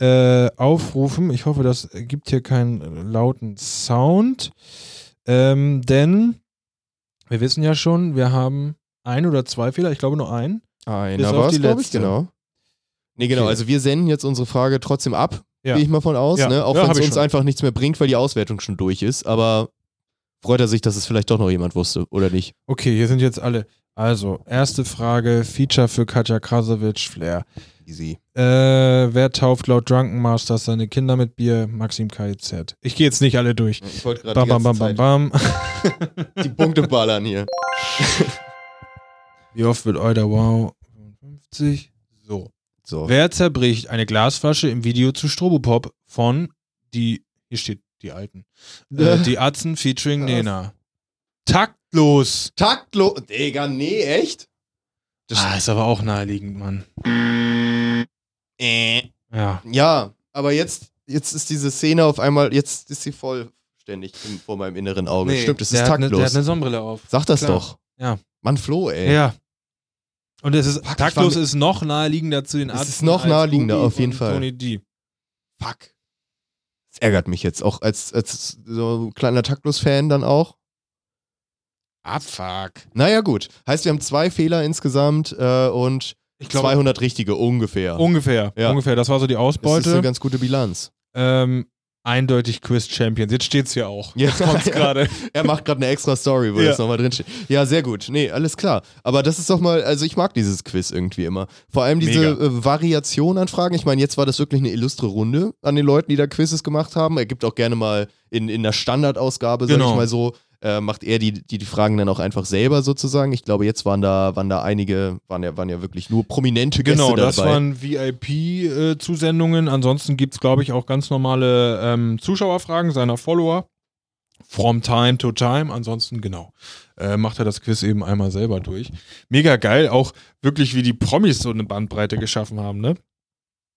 äh, aufrufen. Ich hoffe, das gibt hier keinen lauten Sound. Ähm, denn wir wissen ja schon, wir haben ein oder zwei Fehler. Ich glaube nur einen. Einer war die es, glaube ich, letzte. genau. Nee, genau. Okay. Also wir senden jetzt unsere Frage trotzdem ab, Ja. gehe ich mal von aus. Ja. Ne? Auch Ja, wenn es uns schon. einfach nichts mehr bringt, weil die Auswertung schon durch ist. Aber freut er sich, dass es vielleicht doch noch jemand wusste, oder nicht? Okay, hier sind jetzt alle. Also, erste Frage: Feature für Katja Krasowitsch, Flair. Easy. Äh, wer tauft laut Drunken Masters seine Kinder mit Bier? Maxim KZ. Ich gehe jetzt nicht alle durch. Ich wollte gerade Bam, bam, bam, bam, bam. Die Punkte ballern hier. Wie oft wird Euder Wow? 55. So. So. Wer zerbricht eine Glasflasche im Video zu Strobopop von die, hier steht die Alten, äh, die Atzen featuring Nena. Taktlos. Taktlos. Digga, nee, echt? ah, ist aber auch naheliegend, Mann. Äh. Ja. Ja, aber jetzt, jetzt ist diese Szene auf einmal, jetzt ist sie vollständig im, vor meinem inneren Auge. Nee, Stimmt, es ist hat ne- taktlos. der hat eine Sonnenbrille auf. Sag das Klar. doch. Ja. Mann, Flo, ey. Ja. Und es ist Fuck, taktlos ist noch naheliegender zu den Es Atzen ist noch naheliegender, auf jeden Fall. Tony D. Fuck. Das ärgert mich jetzt auch als, als so ein kleiner Taktlos-Fan dann auch. Abfuck. Naja, gut. Heißt, wir haben zwei Fehler insgesamt äh, und glaube- 200 richtige ungefähr. Ungefähr. Ja. Ungefähr. Das war so die Das ist Ausbeute. eine ganz gute Bilanz. ähm, eindeutig Quiz Champions. Jetzt steht's hier auch. Jetzt kommt's gerade. er macht gerade eine extra Story, wo Ja. das nochmal drinsteht. Ja, sehr gut. Nee, alles klar. Aber das ist doch mal, also ich mag dieses Quiz irgendwie immer. Vor allem diese äh, Variation an Fragen. Ich meine, jetzt war das wirklich eine illustre Runde an den Leuten, die da Quizzes gemacht haben. Er gibt auch gerne mal in, in der Standardausgabe, sag Genau. ich mal so, äh, macht er die, die, die Fragen dann auch einfach selber sozusagen. Ich glaube, jetzt waren da, waren da einige, waren ja, waren ja wirklich nur prominente Gäste Genau, das dabei. waren VIP-Zusendungen. Ansonsten gibt es, glaube ich, auch ganz normale ähm, Zuschauerfragen seiner Follower. From time to time. Ansonsten, genau, äh, macht er das Quiz eben einmal selber durch. Mega geil. Auch wirklich, wie die Promis so eine Bandbreite geschaffen haben, ne?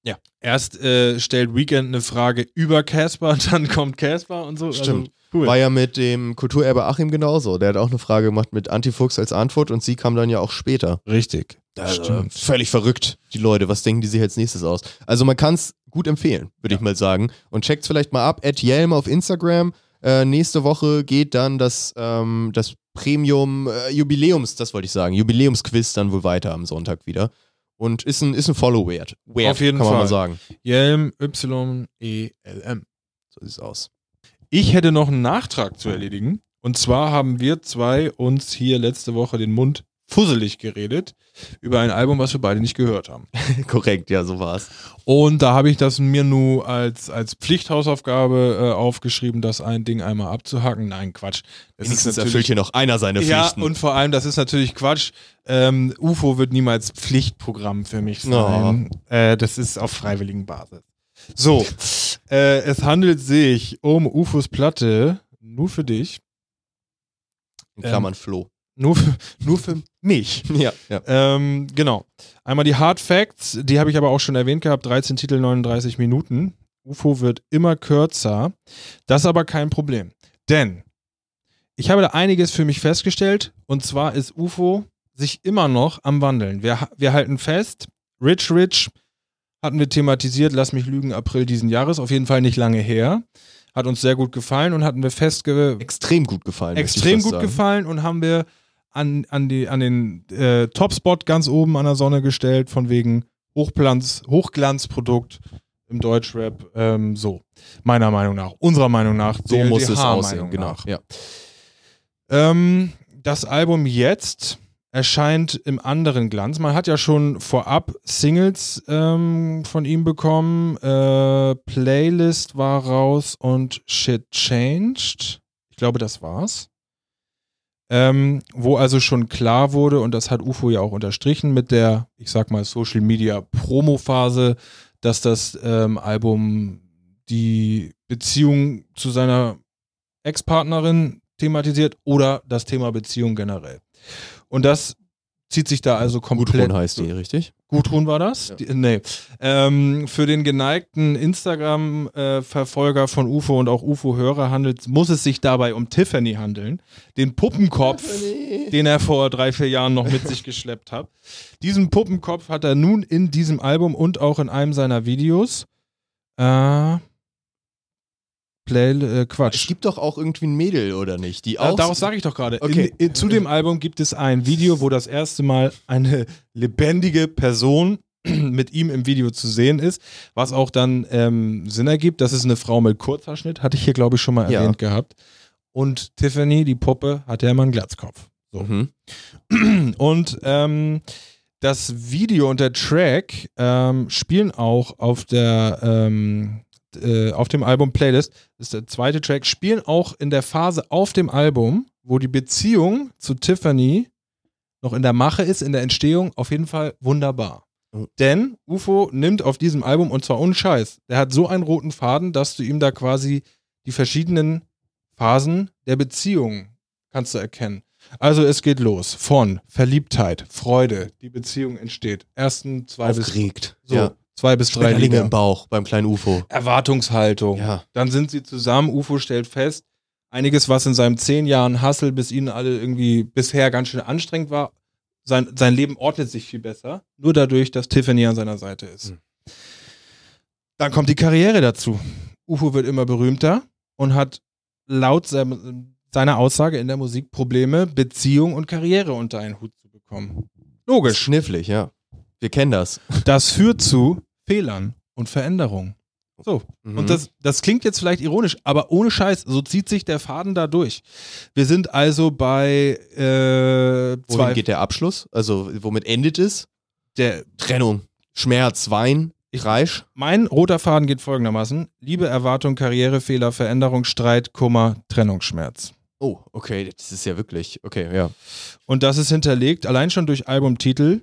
Ja. Erst äh, stellt Weekend eine Frage über Casper, dann kommt Casper und so. Stimmt. Also, cool. War ja mit dem Kulturerbe Achim genauso. Der hat auch eine Frage gemacht mit Antifuchs als Antwort und sie kam dann ja auch später. Richtig. Also, Stimmt. völlig verrückt, die Leute. Was denken die sich als nächstes aus? Also man kann es gut empfehlen, würde ich mal sagen. Und checkt vielleicht mal ab. At Yelm auf Instagram. Äh, nächste Woche geht dann das, ähm, das Premium äh, Jubiläums, das wollte ich sagen, Jubiläumsquiz dann wohl weiter am Sonntag wieder. Und ist ein, ist ein Follow wert. wert Auf jeden kann Fall. man mal sagen. Yelm, Y-E-L-M. So sieht's aus. Ich hätte noch einen Nachtrag zu erledigen. Und zwar haben wir zwei uns hier letzte Woche den Mund fusselig geredet über ein Album, was wir beide nicht gehört haben. Korrekt, ja, so war's. Und da habe ich das mir nur als, als Pflichthausaufgabe äh, aufgeschrieben, das ein Ding einmal abzuhacken. Nein, Quatsch. Das Wenigstens erfüllt hier noch einer seine ja, Pflichten. und vor allem, das ist natürlich Quatsch. Ähm, UFO wird niemals Pflichtprogramm für mich sein. Äh, das ist auf freiwilligen Basis. So, äh, es handelt sich um UFOs Platte, nur für dich. In Klammern Flo. Nur für, nur für mich. Ja, ja. Ähm, genau. Einmal die Hard Facts, die habe ich aber auch schon erwähnt gehabt. 13 Titel, 39 Minuten. UFO wird immer kürzer. Das ist aber kein Problem. Denn ich habe da einiges für mich festgestellt. Und zwar ist UFO sich immer noch am Wandeln. Wir, wir halten fest, Rich Rich hatten wir thematisiert, lass mich lügen, April diesen Jahres. Auf jeden Fall nicht lange her. Hat uns sehr gut gefallen und hatten wir festge... Extrem gut gefallen. Extrem gut sagen. gefallen und haben wir an, an, die, an den äh, Topspot ganz oben an der Sonne gestellt, von wegen Hochglanz, Hochglanzprodukt im Deutschrap. Ähm, so, meiner Meinung nach, unserer Meinung nach. So muss es DLDH aussehen, genau. Ja. Ähm, das Album jetzt erscheint im anderen Glanz. Man hat ja schon vorab Singles ähm, von ihm bekommen. Äh, Playlist war raus und Shit Changed. Ich glaube, das war's. Ähm, wo also schon klar wurde, und das hat UFO ja auch unterstrichen mit der, ich sag mal, Social Media Promo-Phase, dass das ähm, Album die Beziehung zu seiner Ex-Partnerin thematisiert oder das Thema Beziehung generell. Und das zieht sich da also komplett. Gudrun heißt die, richtig? Gudrun war das? Die, nee. Ähm, für den geneigten Instagram-Verfolger von UFO und auch UFO-Hörer handelt, muss es sich dabei um Tiffany handeln. Den Puppenkopf, den er vor drei, vier Jahren noch mit sich geschleppt hat. Diesen Puppenkopf hat er nun in diesem Album und auch in einem seiner Videos. Äh, Play, äh, Quatsch. Es gibt doch auch irgendwie ein Mädel, oder nicht? Die Äh, auch. daraus sage ich doch gerade. Okay. In, in, zu dem Album gibt es ein Video, wo das erste Mal eine lebendige Person mit ihm im Video zu sehen ist, was auch dann ähm, Sinn ergibt. Das ist eine Frau mit Kurzhaarschnitt, hatte ich hier, glaube ich, schon mal Ja. erwähnt gehabt. Und Tiffany, die Puppe, hat ja immer einen Glatzkopf. So. Mhm. Und ähm, das Video und der Track ähm, spielen auch auf der ähm, äh, auf dem Album Playlist, das ist der zweite Track, spielen auch in der Phase auf dem Album, wo die Beziehung zu Tiffany noch in der Mache ist, in der Entstehung, auf jeden Fall wunderbar. Denn UFO nimmt auf diesem Album, und zwar ohne Scheiß, der hat so einen roten Faden, dass du ihm da quasi die verschiedenen Phasen der Beziehung kannst du erkennen. Also es geht los von Verliebtheit, Freude, die Beziehung entsteht. Ersten zwei Aufgeregt. bis so, Ja. Zwei bis drei Lieder. im Bauch beim kleinen UFO. Erwartungshaltung. Ja. Dann sind sie zusammen. UFO stellt fest, einiges, was in seinem zehn Jahren Hassel bis ihnen alle irgendwie bisher ganz schön anstrengend war, sein, sein Leben ordnet sich viel besser. Nur dadurch, dass Tiffany an seiner Seite ist. Hm. Dann kommt die Karriere dazu. UFO wird immer berühmter und hat laut seiner Aussage in der Musik Probleme, Beziehung und Karriere unter einen Hut zu bekommen. Logisch. Schnifflig, ja. Wir kennen das. Das führt zu Fehlern und Veränderungen. So. Mhm. Und das, das klingt jetzt vielleicht ironisch, aber ohne Scheiß, so zieht sich der Faden da durch. Wir sind also bei äh, Wohin geht der Abschluss? Also, womit endet es? Der Trennung. Schmerz, Wein, Kreisch. Mein roter Faden geht folgendermaßen: Liebe, Erwartung, Karriere, Fehler, Veränderung, Streit, Kummer, Trennungsschmerz. Oh, okay, das ist ja wirklich, okay, ja. Und das ist hinterlegt, allein schon durch Albumtitel,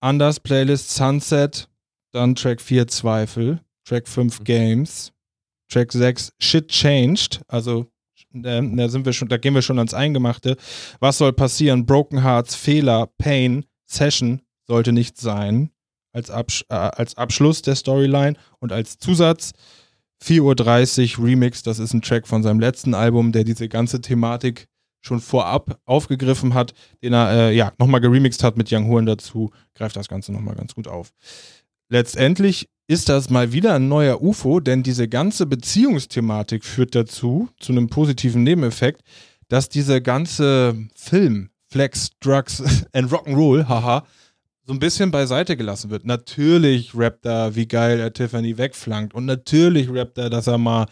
Anders Playlist Sunset, dann Track 4 Zweifel, Track 5 Games, Track 6 Shit Changed, also äh, da sind wir schon, da gehen wir schon ans Eingemachte. Was soll passieren? Broken Hearts, Fehler, Pain, Session sollte nicht sein. als, Absch äh, als Abschluss der Storyline und als Zusatz 4.30 Uhr Remix, das ist ein Track von seinem letzten Album, der diese ganze Thematik schon vorab aufgegriffen hat, den er äh, ja nochmal geremixed hat mit Young Horn dazu, greift das Ganze nochmal ganz gut auf. Letztendlich ist das mal wieder ein neuer UFO, denn diese ganze Beziehungsthematik führt dazu, zu einem positiven Nebeneffekt, dass dieser ganze Film, Flex, Drugs and Rock'n'Roll, haha, so ein bisschen beiseite gelassen wird. Natürlich rappt er, wie geil er Tiffany wegflankt und natürlich rappt er, dass er mal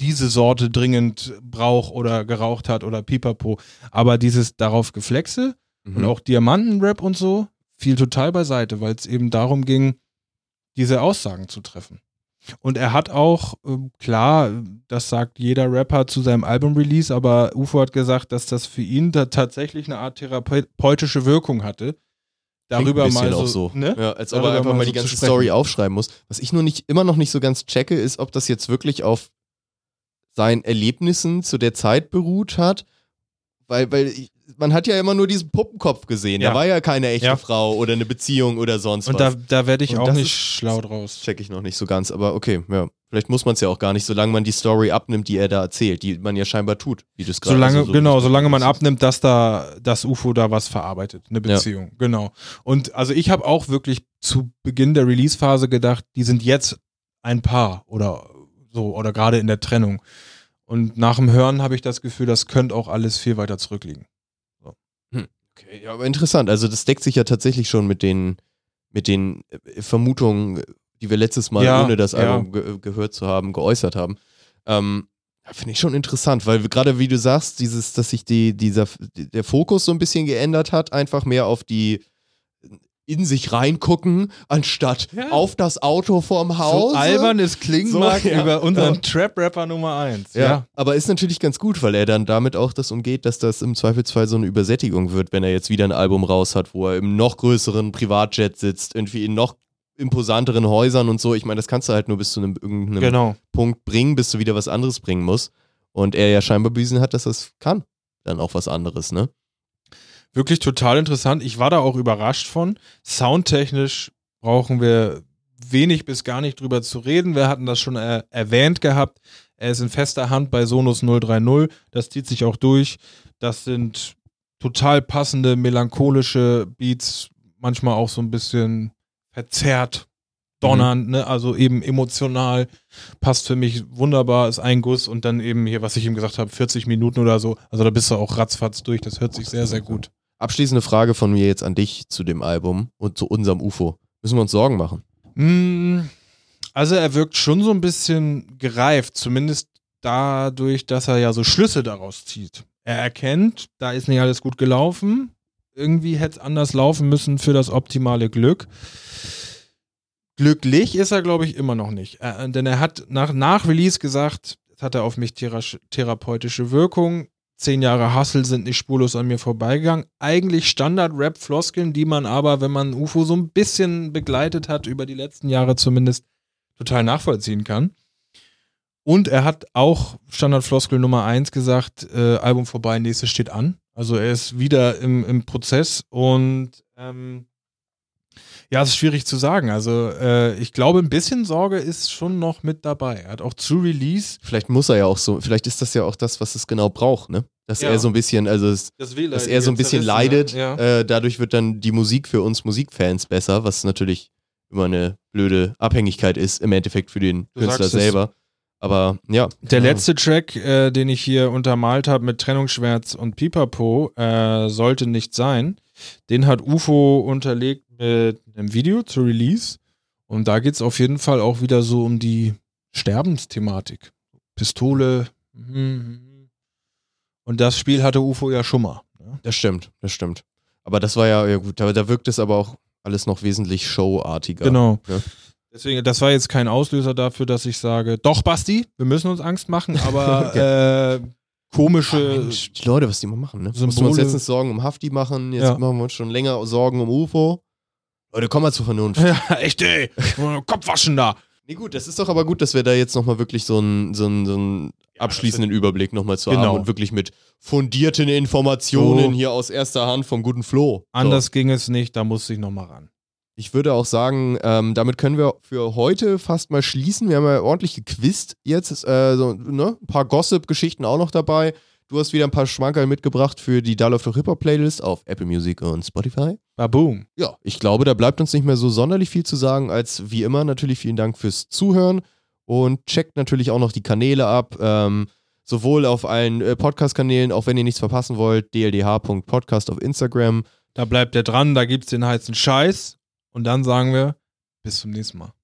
diese Sorte dringend braucht oder geraucht hat oder pipapo. Aber dieses darauf Geflexe Mhm. und auch Diamantenrap und so fiel total beiseite, weil es eben darum ging, diese Aussagen zu treffen. Und er hat auch, ähm, klar, das sagt jeder Rapper zu seinem Album-Release, aber UFO hat gesagt, dass das für ihn da tatsächlich eine Art therapeutische Wirkung hatte. Darüber Klingt ein bisschen mal so, auch so. Ne? Ja, als ob er einfach mal so die ganze. Story aufschreiben muss. Was ich nur nicht, immer noch nicht so ganz checke, ist, ob das jetzt wirklich auf seinen Erlebnissen zu der Zeit beruht hat. Weil, weil ich, man hat ja immer nur diesen Puppenkopf gesehen. Ja. Da war ja keine echte Ja. Frau oder eine Beziehung oder sonst Und was. da, da werde ich Und auch nicht ist- schlau draus. Check ich noch nicht so ganz, aber okay, ja. Vielleicht muss man es ja auch gar nicht, solange man die Story abnimmt, die er da erzählt, die man ja scheinbar tut, wie du es gerade Solange, also so genau, solange man abnimmt, dass da das UFO da was verarbeitet, eine Ja. Beziehung. Genau. Und also ich habe auch wirklich zu Beginn der Release-Phase gedacht, die sind jetzt ein Paar oder so, oder gerade in der Trennung. Und nach dem Hören habe ich das Gefühl, das könnte auch alles viel weiter zurückliegen. Okay, ja, aber interessant. Also das deckt sich ja tatsächlich schon mit den, mit den äh, Vermutungen, die wir letztes Mal, Ja, ohne das ja. Album ge gehört zu haben, geäußert haben. Ähm, Finde ich schon interessant, weil gerade wie du sagst, dieses, dass sich die, dieser, der Fokus so ein bisschen geändert hat, einfach mehr auf die in sich reingucken, anstatt auf das Auto vorm Haus. So albern es klingen mag ja. über unseren Ja. Trap-Rapper Nummer 1. Ja, aber ist natürlich ganz gut, weil er dann damit auch das umgeht, dass das im Zweifelsfall so eine Übersättigung wird, wenn er jetzt wieder ein Album raus hat, wo er im noch größeren Privatjet sitzt, irgendwie in noch imposanteren Häusern und so. Ich meine, das kannst du halt nur bis zu einem irgendeinem Genau. Punkt bringen, bis du wieder was anderes bringen musst. Und er ja scheinbar bewiesen hat, dass das kann. Dann auch was anderes, ne? Wirklich total interessant. Ich war da auch überrascht von. Soundtechnisch brauchen wir wenig bis gar nicht drüber zu reden. Wir hatten das schon äh, erwähnt gehabt. Er ist in fester Hand bei Sonos 030. Das zieht sich auch durch. Das sind total passende, melancholische Beats. Manchmal auch so ein bisschen verzerrt, donnernd, ne? also eben emotional. Passt für mich wunderbar, ist ein Guss und dann eben hier, was ich ihm gesagt habe, 40 Minuten oder so. Also da bist du auch ratzfatz durch. Das hört sich sehr, sehr gut. Abschließende Frage von mir jetzt an dich zu dem Album und zu unserem UFO. Müssen wir uns Sorgen machen? Mm, Also er wirkt schon so ein bisschen gereift, zumindest dadurch, dass er ja so Schlüsse daraus zieht. Er erkennt, da ist nicht alles gut gelaufen. Irgendwie hätte es anders laufen müssen für das optimale Glück. Glücklich ist er, glaube ich, immer noch nicht. Äh, denn er hat nach, nach Release gesagt, es hat er auf mich thera therapeutische Wirkung. Zehn Jahre Hustle sind nicht spurlos an mir vorbeigegangen. Eigentlich Standard-Rap-Floskeln, die man aber, wenn man UFO so ein bisschen begleitet hat, über die letzten Jahre zumindest, total nachvollziehen kann. Und er hat auch Standardfloskel Nummer 1 gesagt, äh, Album vorbei, nächstes steht an. Also er ist wieder im, im Prozess und ähm, ja, es ist schwierig zu sagen. Also äh, ich glaube, ein bisschen Sorge ist schon noch mit dabei. Er hat auch zu Release. Vielleicht muss er ja auch so, vielleicht ist das ja auch das, was es genau braucht, ne? Dass Ja. er so ein bisschen, also es, Das dass Wehleidige er so ein bisschen zerrissen, leidet. ne? Ja. Äh, dadurch wird dann die Musik für uns Musikfans besser, was natürlich immer eine blöde Abhängigkeit ist, im Endeffekt für den Du Künstler selber. Aber ja. Der letzte Track, äh, den ich hier untermalt habe mit Trennungsschmerz und Pipapo, äh, sollte nicht sein. Den hat UFO unterlegt mit einem Video zu Release. Und da geht es auf jeden Fall auch wieder so um die Sterbensthematik. Pistole. mhm. Und das Spiel hatte UFO ja schon mal. ne? Das stimmt, das stimmt. Aber das war ja, ja gut, da, da wirkt es aber auch alles noch wesentlich showartiger. Genau. Ne? Deswegen, das war jetzt kein Auslöser dafür, dass ich sage, doch, Basti, wir müssen uns Angst machen, aber äh, komische. Mensch, die Leute, was die mal machen, ne? Symbole. Mussten wir uns letztens Sorgen um Hafti machen, jetzt Ja. machen wir uns schon länger Sorgen um UFO. Leute, komm mal zur Vernunft. Ja, echt, ey. Kopfwaschen da. Nee, gut, das ist doch aber gut, dass wir da jetzt nochmal wirklich so einen, so einen, so einen abschließenden Überblick nochmal zu Genau. haben und wirklich mit fundierten Informationen So. hier aus erster Hand vom guten Flo. Anders ging es nicht, da musste ich nochmal ran. Ich würde auch sagen, ähm, damit können wir für heute fast mal schließen. Wir haben ja ordentlich gequizt jetzt. Äh, so, ne? Ein paar Gossip-Geschichten auch noch dabei. Du hast wieder ein paar Schmankerl mitgebracht für die Dull of the Hip-Hop Playlist auf Apple Music und Spotify. Baboom. Ja, ich glaube, da bleibt uns nicht mehr so sonderlich viel zu sagen, als wie immer natürlich vielen Dank fürs Zuhören und checkt natürlich auch noch die Kanäle ab. Ähm, sowohl auf allen äh, Podcast-Kanälen, auch wenn ihr nichts verpassen wollt, dldh.podcast auf Instagram. Da bleibt er dran, da gibt's den heißen Scheiß. Und dann sagen wir, bis zum nächsten Mal.